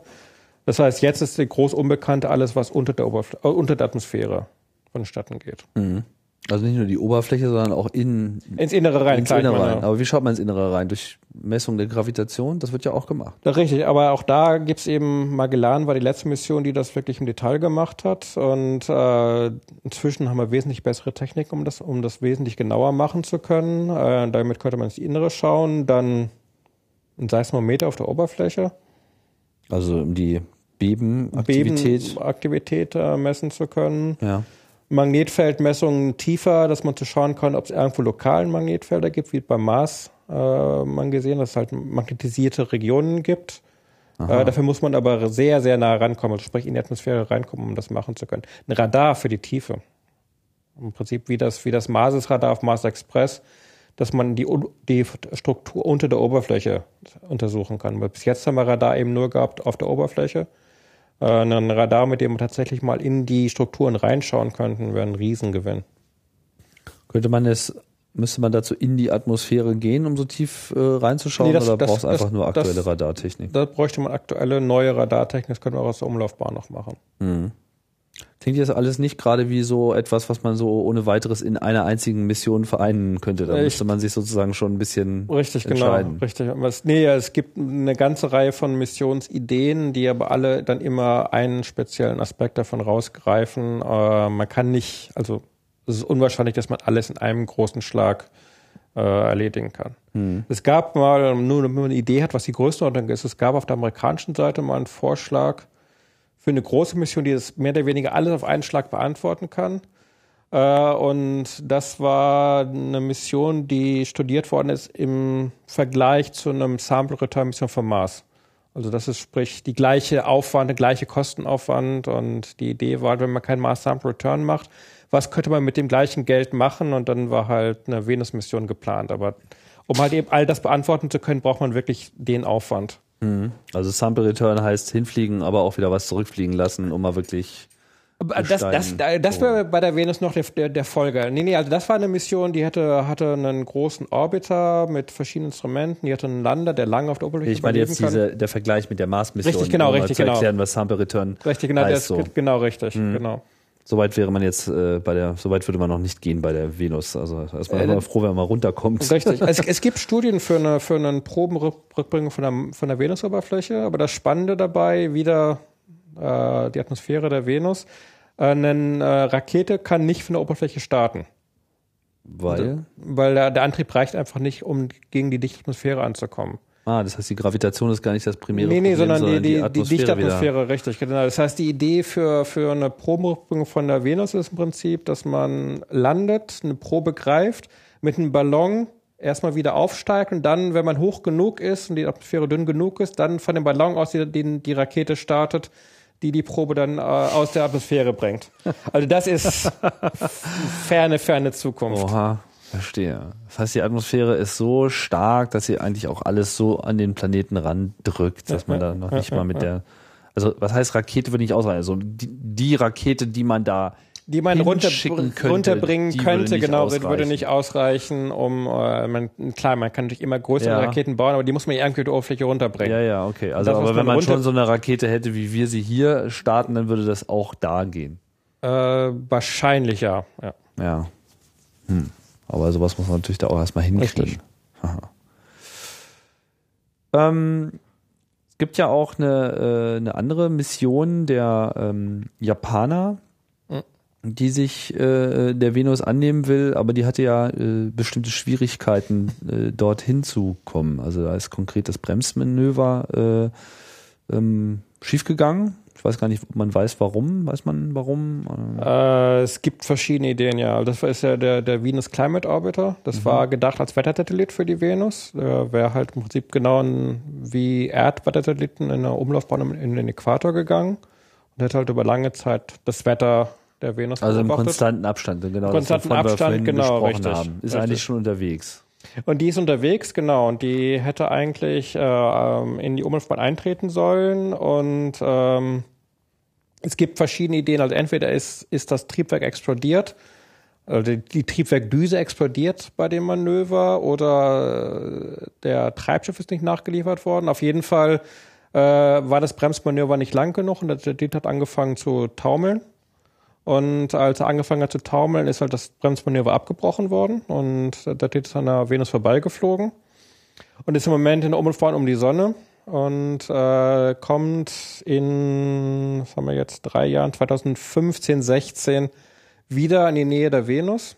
Das heißt, jetzt ist die groß Unbekannte alles, was unter der, Oberfl äh, unter der Atmosphäre vonstatten geht. Mhm. Also nicht nur die Oberfläche, sondern auch in, ins Innere rein. Ins Innere rein. Aber wie schaut man ins Innere rein? Durch Messung der Gravitation? Das wird ja auch gemacht. Ja, richtig, aber auch da gibt's eben, Magellan war die letzte Mission, die das wirklich im Detail gemacht hat. Und äh, inzwischen haben wir wesentlich bessere Technik, um das, um das wesentlich genauer machen zu können. Äh, damit könnte man ins Innere schauen. Dann ein Seismometer auf der Oberfläche. Also um die Bebenaktivität Bebenaktivität äh, messen zu können. Ja. Magnetfeldmessungen tiefer, dass man zu schauen kann, ob es irgendwo lokalen Magnetfelder gibt, wie beim Mars äh, man gesehen, dass es halt magnetisierte Regionen gibt. Äh, dafür muss man aber sehr, sehr nah rankommen, also sprich in die Atmosphäre reinkommen, um das machen zu können. Ein Radar für die Tiefe. Im Prinzip wie das, wie das Mars-Radar auf Mars Express, dass man die, die Struktur unter der Oberfläche untersuchen kann. Weil bis jetzt haben wir Radar eben nur gehabt auf der Oberfläche. Äh, ein Radar, mit dem wir tatsächlich mal in die Strukturen reinschauen könnten, wäre ein Riesengewinn. Könnte man es, müsste man dazu in die Atmosphäre gehen, um so tief äh, reinzuschauen, nee, das, oder braucht es einfach nur aktuelle das, Radartechnik? Da bräuchte man aktuelle, neue Radartechnik, das können wir auch aus der Umlaufbahn noch machen. Mhm. Klingt jetzt alles nicht gerade wie so etwas, was man so ohne weiteres in einer einzigen Mission vereinen könnte. Da ich, müsste man sich sozusagen schon ein bisschen richtig, genau, entscheiden. Genau, richtig. Was, nee, es gibt eine ganze Reihe von Missionsideen, die aber alle dann immer einen speziellen Aspekt davon rausgreifen. Äh, man kann nicht, also es ist unwahrscheinlich, dass man alles in einem großen Schlag äh, erledigen kann. Hm. Es gab mal, nur wenn man eine Idee hat, was die Größenordnung ist, es gab auf der amerikanischen Seite mal einen Vorschlag, für eine große Mission, die das mehr oder weniger alles auf einen Schlag beantworten kann. Äh, und das war eine Mission, die studiert worden ist im Vergleich zu einem Sample Return Mission vom Mars. Also das ist sprich die gleiche Aufwand, der gleiche Kostenaufwand und die Idee war, wenn man keinen Mars Sample Return macht, was könnte man mit dem gleichen Geld machen und dann war halt eine Venus-Mission geplant. Aber um halt eben all das beantworten zu können, braucht man wirklich den Aufwand. Mhm. Also Sample Return heißt hinfliegen, aber auch wieder was zurückfliegen lassen, um mal wirklich das, das, das wäre bei der Venus noch der, der, der Folge. Nee, nee, also das war eine Mission, die hatte, hatte einen großen Orbiter mit verschiedenen Instrumenten, die hatte einen Lander, der lange auf der Oberfläche Ich meine jetzt diese, der Vergleich mit der Mars-Mission. Richtig, genau, um richtig, zu genau. erklären, was Sample Return Richtig, genau, heißt das, so. genau, richtig, Mhm. genau. Soweit wäre man jetzt äh, bei der, soweit würde man noch nicht gehen bei der Venus. Also da ist man Äh, immer froh, wenn man mal runterkommt. Richtig. Es, es gibt Studien für eine, für einen Probenrückbringung von der, von der Venusoberfläche, aber das Spannende dabei, wieder äh, die Atmosphäre der Venus, äh, eine äh, Rakete kann nicht von der Oberfläche starten. Weil? Weil der, der Antrieb reicht einfach nicht, um gegen die dichte Atmosphäre anzukommen. Ah, das heißt, die Gravitation ist gar nicht das primäre Nee, nee, Problem, sondern die, die, die Atmosphäre dichte wieder. Atmosphäre, richtig, genau. Das heißt, die Idee für, für eine Probenrückbringung von der Venus ist im Prinzip, dass man landet, eine Probe greift, mit einem Ballon erstmal wieder aufsteigt und dann, wenn man hoch genug ist und die Atmosphäre dünn genug ist, dann von dem Ballon aus die, die, die Rakete startet, die die Probe dann äh, aus der Atmosphäre bringt. Also das ist ferne, ferne Zukunft. Oha, verstehe. Das heißt, die Atmosphäre ist so stark, dass sie eigentlich auch alles so an den Planeten randrückt, dass man da noch nicht mal mit der, also was heißt Rakete würde nicht ausreichen, also die, die Rakete, die man da die man runter, könnte, runterbringen würde könnte, genau, würde ausreichen. nicht ausreichen, um, äh, man, klar, man kann natürlich immer größere Ja. Raketen bauen, aber die muss man irgendwie die Oberfläche runterbringen. Ja, ja, okay. Also, aber wenn man schon so eine Rakete hätte, wie wir sie hier starten, dann würde das auch da gehen. Äh, wahrscheinlich ja. ja. Ja. Hm. Aber sowas muss man natürlich da auch erstmal hinkriegen. Ähm, es gibt ja auch eine, äh, eine andere Mission der ähm, Japaner, Mhm. die sich äh, der Venus annehmen will, aber die hatte ja äh, bestimmte Schwierigkeiten, äh, dorthin zu kommen. Also da ist konkret das Bremsmanöver äh, ähm, schiefgegangen. Ich weiß gar nicht, ob man weiß, warum. Weiß man, warum? Ähm, Äh, es gibt verschiedene Ideen, ja. Das ist ja der, der Venus Climate Orbiter. Das war gedacht als Wettersatellit für die Venus. Der wäre halt im Prinzip genau ein, wie Erdwettersatelliten in einer Umlaufbahn um- in den Äquator gegangen und hätte halt über lange Zeit das Wetter der Venus Also im konstanten Abstand, genau. das, Konstanten wir Abstand, genau, richtig, haben. Ist richtig. eigentlich schon unterwegs. Und die ist unterwegs, genau. Und die hätte eigentlich äh, ähm, in die Umlaufbahn eintreten sollen. Und ähm, es gibt verschiedene Ideen. Also entweder ist, ist das Triebwerk explodiert, also die, Triebwerkdüse explodiert bei dem Manöver oder äh, der Treibstoff ist nicht nachgeliefert worden. Auf jeden Fall äh, war das Bremsmanöver nicht lang genug und der Satellit hat angefangen zu taumeln. Und als er angefangen hat zu taumeln, ist halt das Bremsmanöver abgebrochen worden und der Satellit ist an der Venus vorbeigeflogen und ist im Moment in der Umlaufbahn um die Sonne und äh, kommt in, was haben wir jetzt, drei Jahren, 2015, 16 wieder in die Nähe der Venus.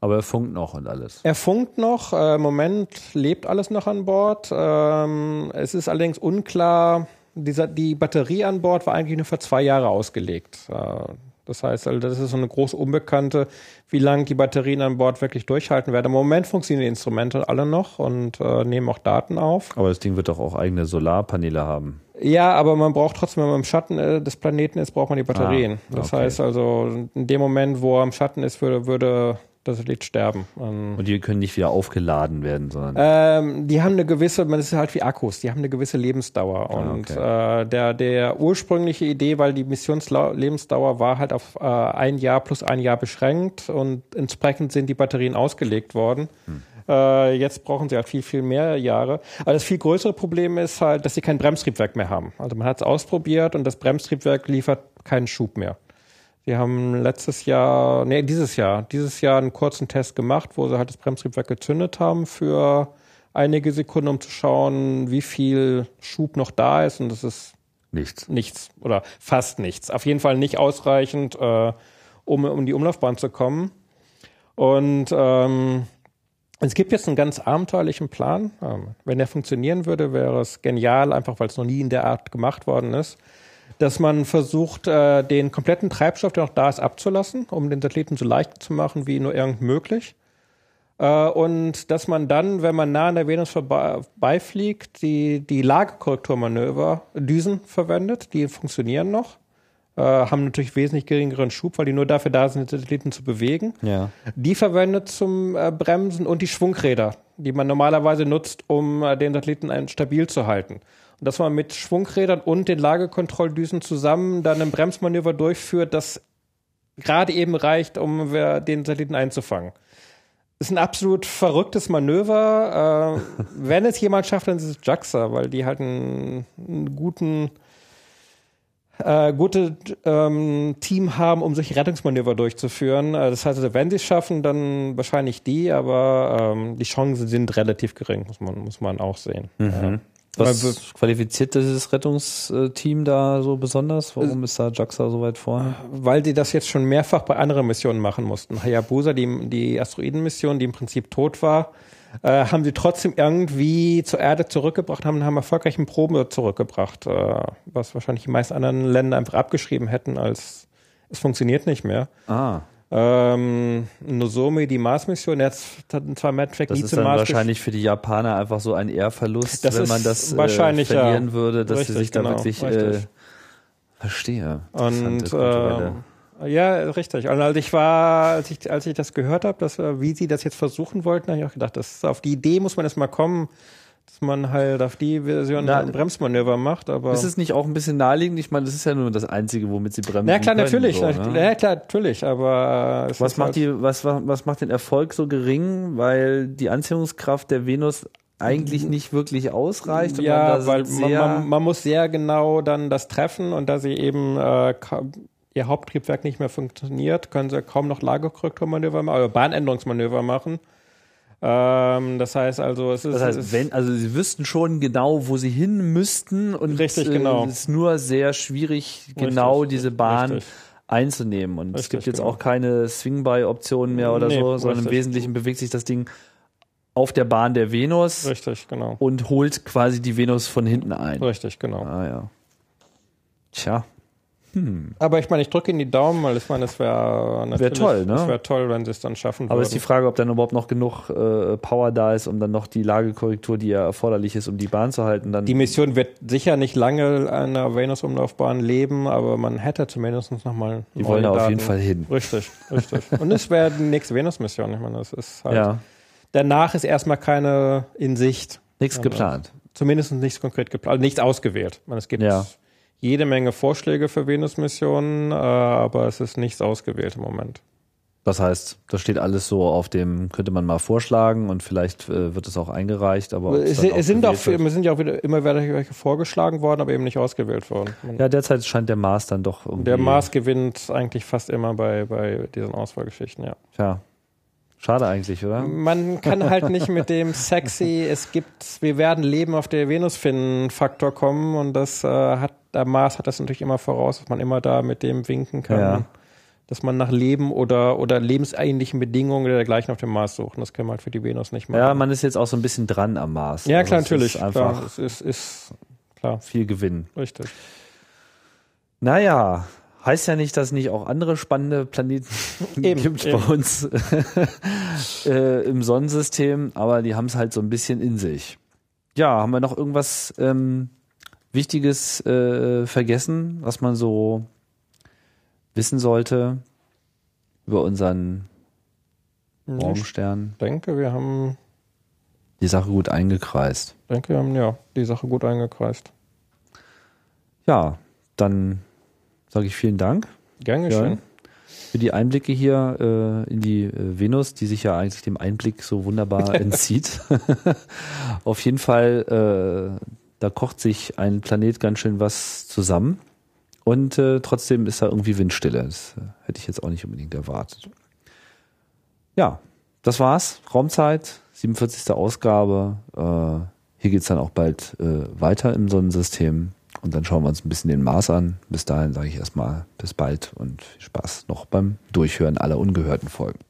Aber er funkt noch und alles. Er funkt noch, äh, im Moment lebt alles noch an Bord. Ähm, es ist allerdings unklar, dieser, die Batterie an Bord war eigentlich nur für zwei Jahre ausgelegt. Äh, das heißt, also das ist so eine große Unbekannte, wie lange die Batterien an Bord wirklich durchhalten werden. Im Moment funktionieren die Instrumente alle noch und äh, nehmen auch Daten auf. Aber das Ding wird doch auch eigene Solarpaneele haben. Ja, aber man braucht trotzdem, wenn man im Schatten äh, des Planeten ist, braucht man die Batterien. Ah, Das okay. heißt also, in dem Moment, wo er im Schatten ist, würde, würde das Satellit sterben. Ähm, Und die können nicht wieder aufgeladen werden, sondern. Ähm, die haben eine gewisse, man ist halt wie Akkus, die haben eine gewisse Lebensdauer. Ah, Und äh, der, der ursprüngliche Idee, weil die Missionslebensdauer war halt auf äh, ein Jahr plus ein Jahr beschränkt und entsprechend sind die Batterien ausgelegt worden. Hm. Äh, jetzt brauchen sie halt viel, viel mehr Jahre. Aber das viel größere Problem ist halt, dass sie kein Bremstriebwerk mehr haben. Also man hat es ausprobiert und das Bremstriebwerk liefert keinen Schub mehr. Sie haben letztes Jahr, nee, dieses Jahr, dieses Jahr einen kurzen Test gemacht, wo sie halt das Bremstriebwerk gezündet haben für einige Sekunden, um zu schauen, wie viel Schub noch da ist. Und das ist nichts. nichts oder fast nichts. Auf jeden Fall nicht ausreichend, äh, um um die Umlaufbahn zu kommen. Und ähm, es gibt jetzt einen ganz abenteuerlichen Plan. Ähm, wenn der funktionieren würde, wäre es genial, einfach weil es noch nie in der Art gemacht worden ist, dass man versucht, äh, den kompletten Treibstoff, der noch da ist, abzulassen, um den Satelliten so leicht zu machen wie nur irgend möglich. Äh, und dass man dann, wenn man nah an der Venus vorbeifliegt, die, die Lagekorrekturmanöver, Düsen verwendet, die funktionieren noch. Äh, haben natürlich wesentlich geringeren Schub, weil die nur dafür da sind, die Satelliten zu bewegen. Ja. Die verwendet zum äh, Bremsen und die Schwungräder, die man normalerweise nutzt, um äh, den Satelliten stabil zu halten. Und dass man mit Schwungrädern und den Lagekontrolldüsen zusammen dann ein Bremsmanöver durchführt, das gerade eben reicht, um den Satelliten einzufangen. Ist ein absolut verrücktes Manöver. Äh, wenn es jemand schafft, dann ist es JAXA, weil die halt einen, einen guten äh, gute ähm, Team haben, um solche Rettungsmanöver durchzuführen. Äh, das heißt, also, wenn sie es schaffen, dann wahrscheinlich die, aber ähm, die Chancen sind relativ gering, muss man, muss man auch sehen. Mhm. Was qualifiziert dieses Rettungsteam da so besonders? Warum ist da JAXA so weit vorne? Weil sie das jetzt schon mehrfach bei anderen Missionen machen mussten. Hayabusa, die, die Asteroidenmission, die im Prinzip tot war, äh, haben sie trotzdem irgendwie zur Erde zurückgebracht, haben, haben erfolgreichen Proben zurückgebracht, äh, was wahrscheinlich die meisten anderen Länder einfach abgeschrieben hätten, als es funktioniert nicht mehr. Ah. Ähm, Nozomi, die Mars-Mission, jetzt hat zwar Matt Fleck nie zum Mars wahrscheinlich für die Japaner einfach so ein Ehrverlust, das wenn man das äh, verlieren würde, dass Richtig, sie sich genau, da wirklich äh, verstehe. Und äh, ja, richtig. Und als ich war, als ich, als ich das gehört habe, dass wie sie das jetzt versuchen wollten, habe ich auch gedacht, das auf die Idee muss man erst mal kommen, dass man halt auf die Version Na, ein Bremsmanöver macht. Aber ist es nicht auch ein bisschen naheliegend? Ich meine, das ist ja nur das Einzige, womit sie bremsen. Ja klar, können, natürlich. So, ne? Ja klar, natürlich. Aber was macht halt die, was was macht den Erfolg so gering? Weil die Anziehungskraft der Venus eigentlich nicht wirklich ausreicht. Ja, weil man, man, man, muss sehr genau dann das treffen und da sie eben äh, ihr Haupttriebwerk nicht mehr funktioniert, können sie kaum noch Lagerkorrekturmanöver machen, oder Bahnänderungsmanöver machen. Ähm, das heißt also, es ist. Das heißt, wenn, also sie wüssten schon genau, wo sie hin müssten und richtig, genau. es ist nur sehr schwierig, genau richtig, diese Bahn richtig. einzunehmen. Und es gibt jetzt genau. auch keine Swing-by-Optionen mehr oder Nee, so, sondern im. Wesentlichen bewegt sich das Ding auf der Bahn der Venus Richtig, genau. und holt quasi die Venus von hinten ein. Richtig, genau. Ah ja. Tja. Aber ich meine, ich drücke Ihnen die Daumen, weil ich meine, es wäre natürlich, toll, ne? Es wäre toll, wenn Sie es dann schaffen Aber würden. ist die Frage, ob dann überhaupt noch genug äh, Power da ist, um dann noch die Lagekorrektur, die ja erforderlich ist, um die Bahn zu halten, dann die Mission wird sicher nicht lange an der Venus-Umlaufbahn leben, aber man hätte zumindest noch mal die wollen da auf jeden Fall hin. Richtig, richtig. Und es wäre die nächste Venus-Mission. Ich meine, das ist halt. Ja, Danach ist erstmal keine in Sicht. nichts geplant. Zumindest nichts konkret geplant, also nichts ausgewählt. Ich meine, es gibt Ja. Jede Menge Vorschläge für Venus-Missionen, äh, aber es ist nichts ausgewählt im Moment. Das heißt, das steht alles so auf dem, könnte man mal vorschlagen und vielleicht äh, wird es auch eingereicht, aber Es, es sind auch, es sind ja auch wieder immer wieder welche vorgeschlagen worden, aber eben nicht ausgewählt worden. Man- Ja, derzeit scheint der Mars dann doch irgendwie. Der Mars gewinnt eigentlich fast immer bei, bei diesen Auswahlgeschichten, ja. Tja, schade eigentlich, oder? Man kann halt nicht mit dem sexy, es gibt, wir werden Leben auf der Venus finden Faktor kommen und das äh, hat, der Mars hat das natürlich immer voraus, dass man immer da mit dem winken kann, Ja. dass man nach Leben oder, oder lebensähnlichen Bedingungen oder dergleichen auf dem Mars sucht. Und das können wir halt für die Venus nicht machen. Ja, man ist jetzt auch so ein bisschen dran am Mars. ja, Also klar, natürlich. Ist einfach klar, es ist, ist klar, viel Gewinn. richtig. Naja, heißt ja nicht, dass nicht auch andere spannende Planeten Eben, gibt eben. bei uns äh, im Sonnensystem, aber die haben es halt so ein bisschen in sich. Ja, haben wir noch irgendwas ähm, Wichtiges äh, vergessen, was man so wissen sollte über unseren Ich Morgenstern? denke, wir haben, Die Sache gut eingekreist. denke, wir haben ja die Sache gut eingekreist. Ja, dann sage ich vielen Dank. Gern Ja. geschehen. für die Einblicke hier äh, in die äh, Venus, die sich ja eigentlich dem Einblick so wunderbar entzieht. Auf jeden Fall, äh, da kocht sich ein Planet ganz schön was zusammen. Und äh, trotzdem ist da irgendwie Windstille. Das äh, hätte ich jetzt auch nicht unbedingt erwartet. Ja, das war's. Raumzeit, 47. Ausgabe. Äh, hier geht's dann auch bald äh, weiter im Sonnensystem. Und dann schauen wir uns ein bisschen den Mars an. Bis dahin sage ich erstmal bis bald und viel Spaß noch beim Durchhören aller ungehörten Folgen.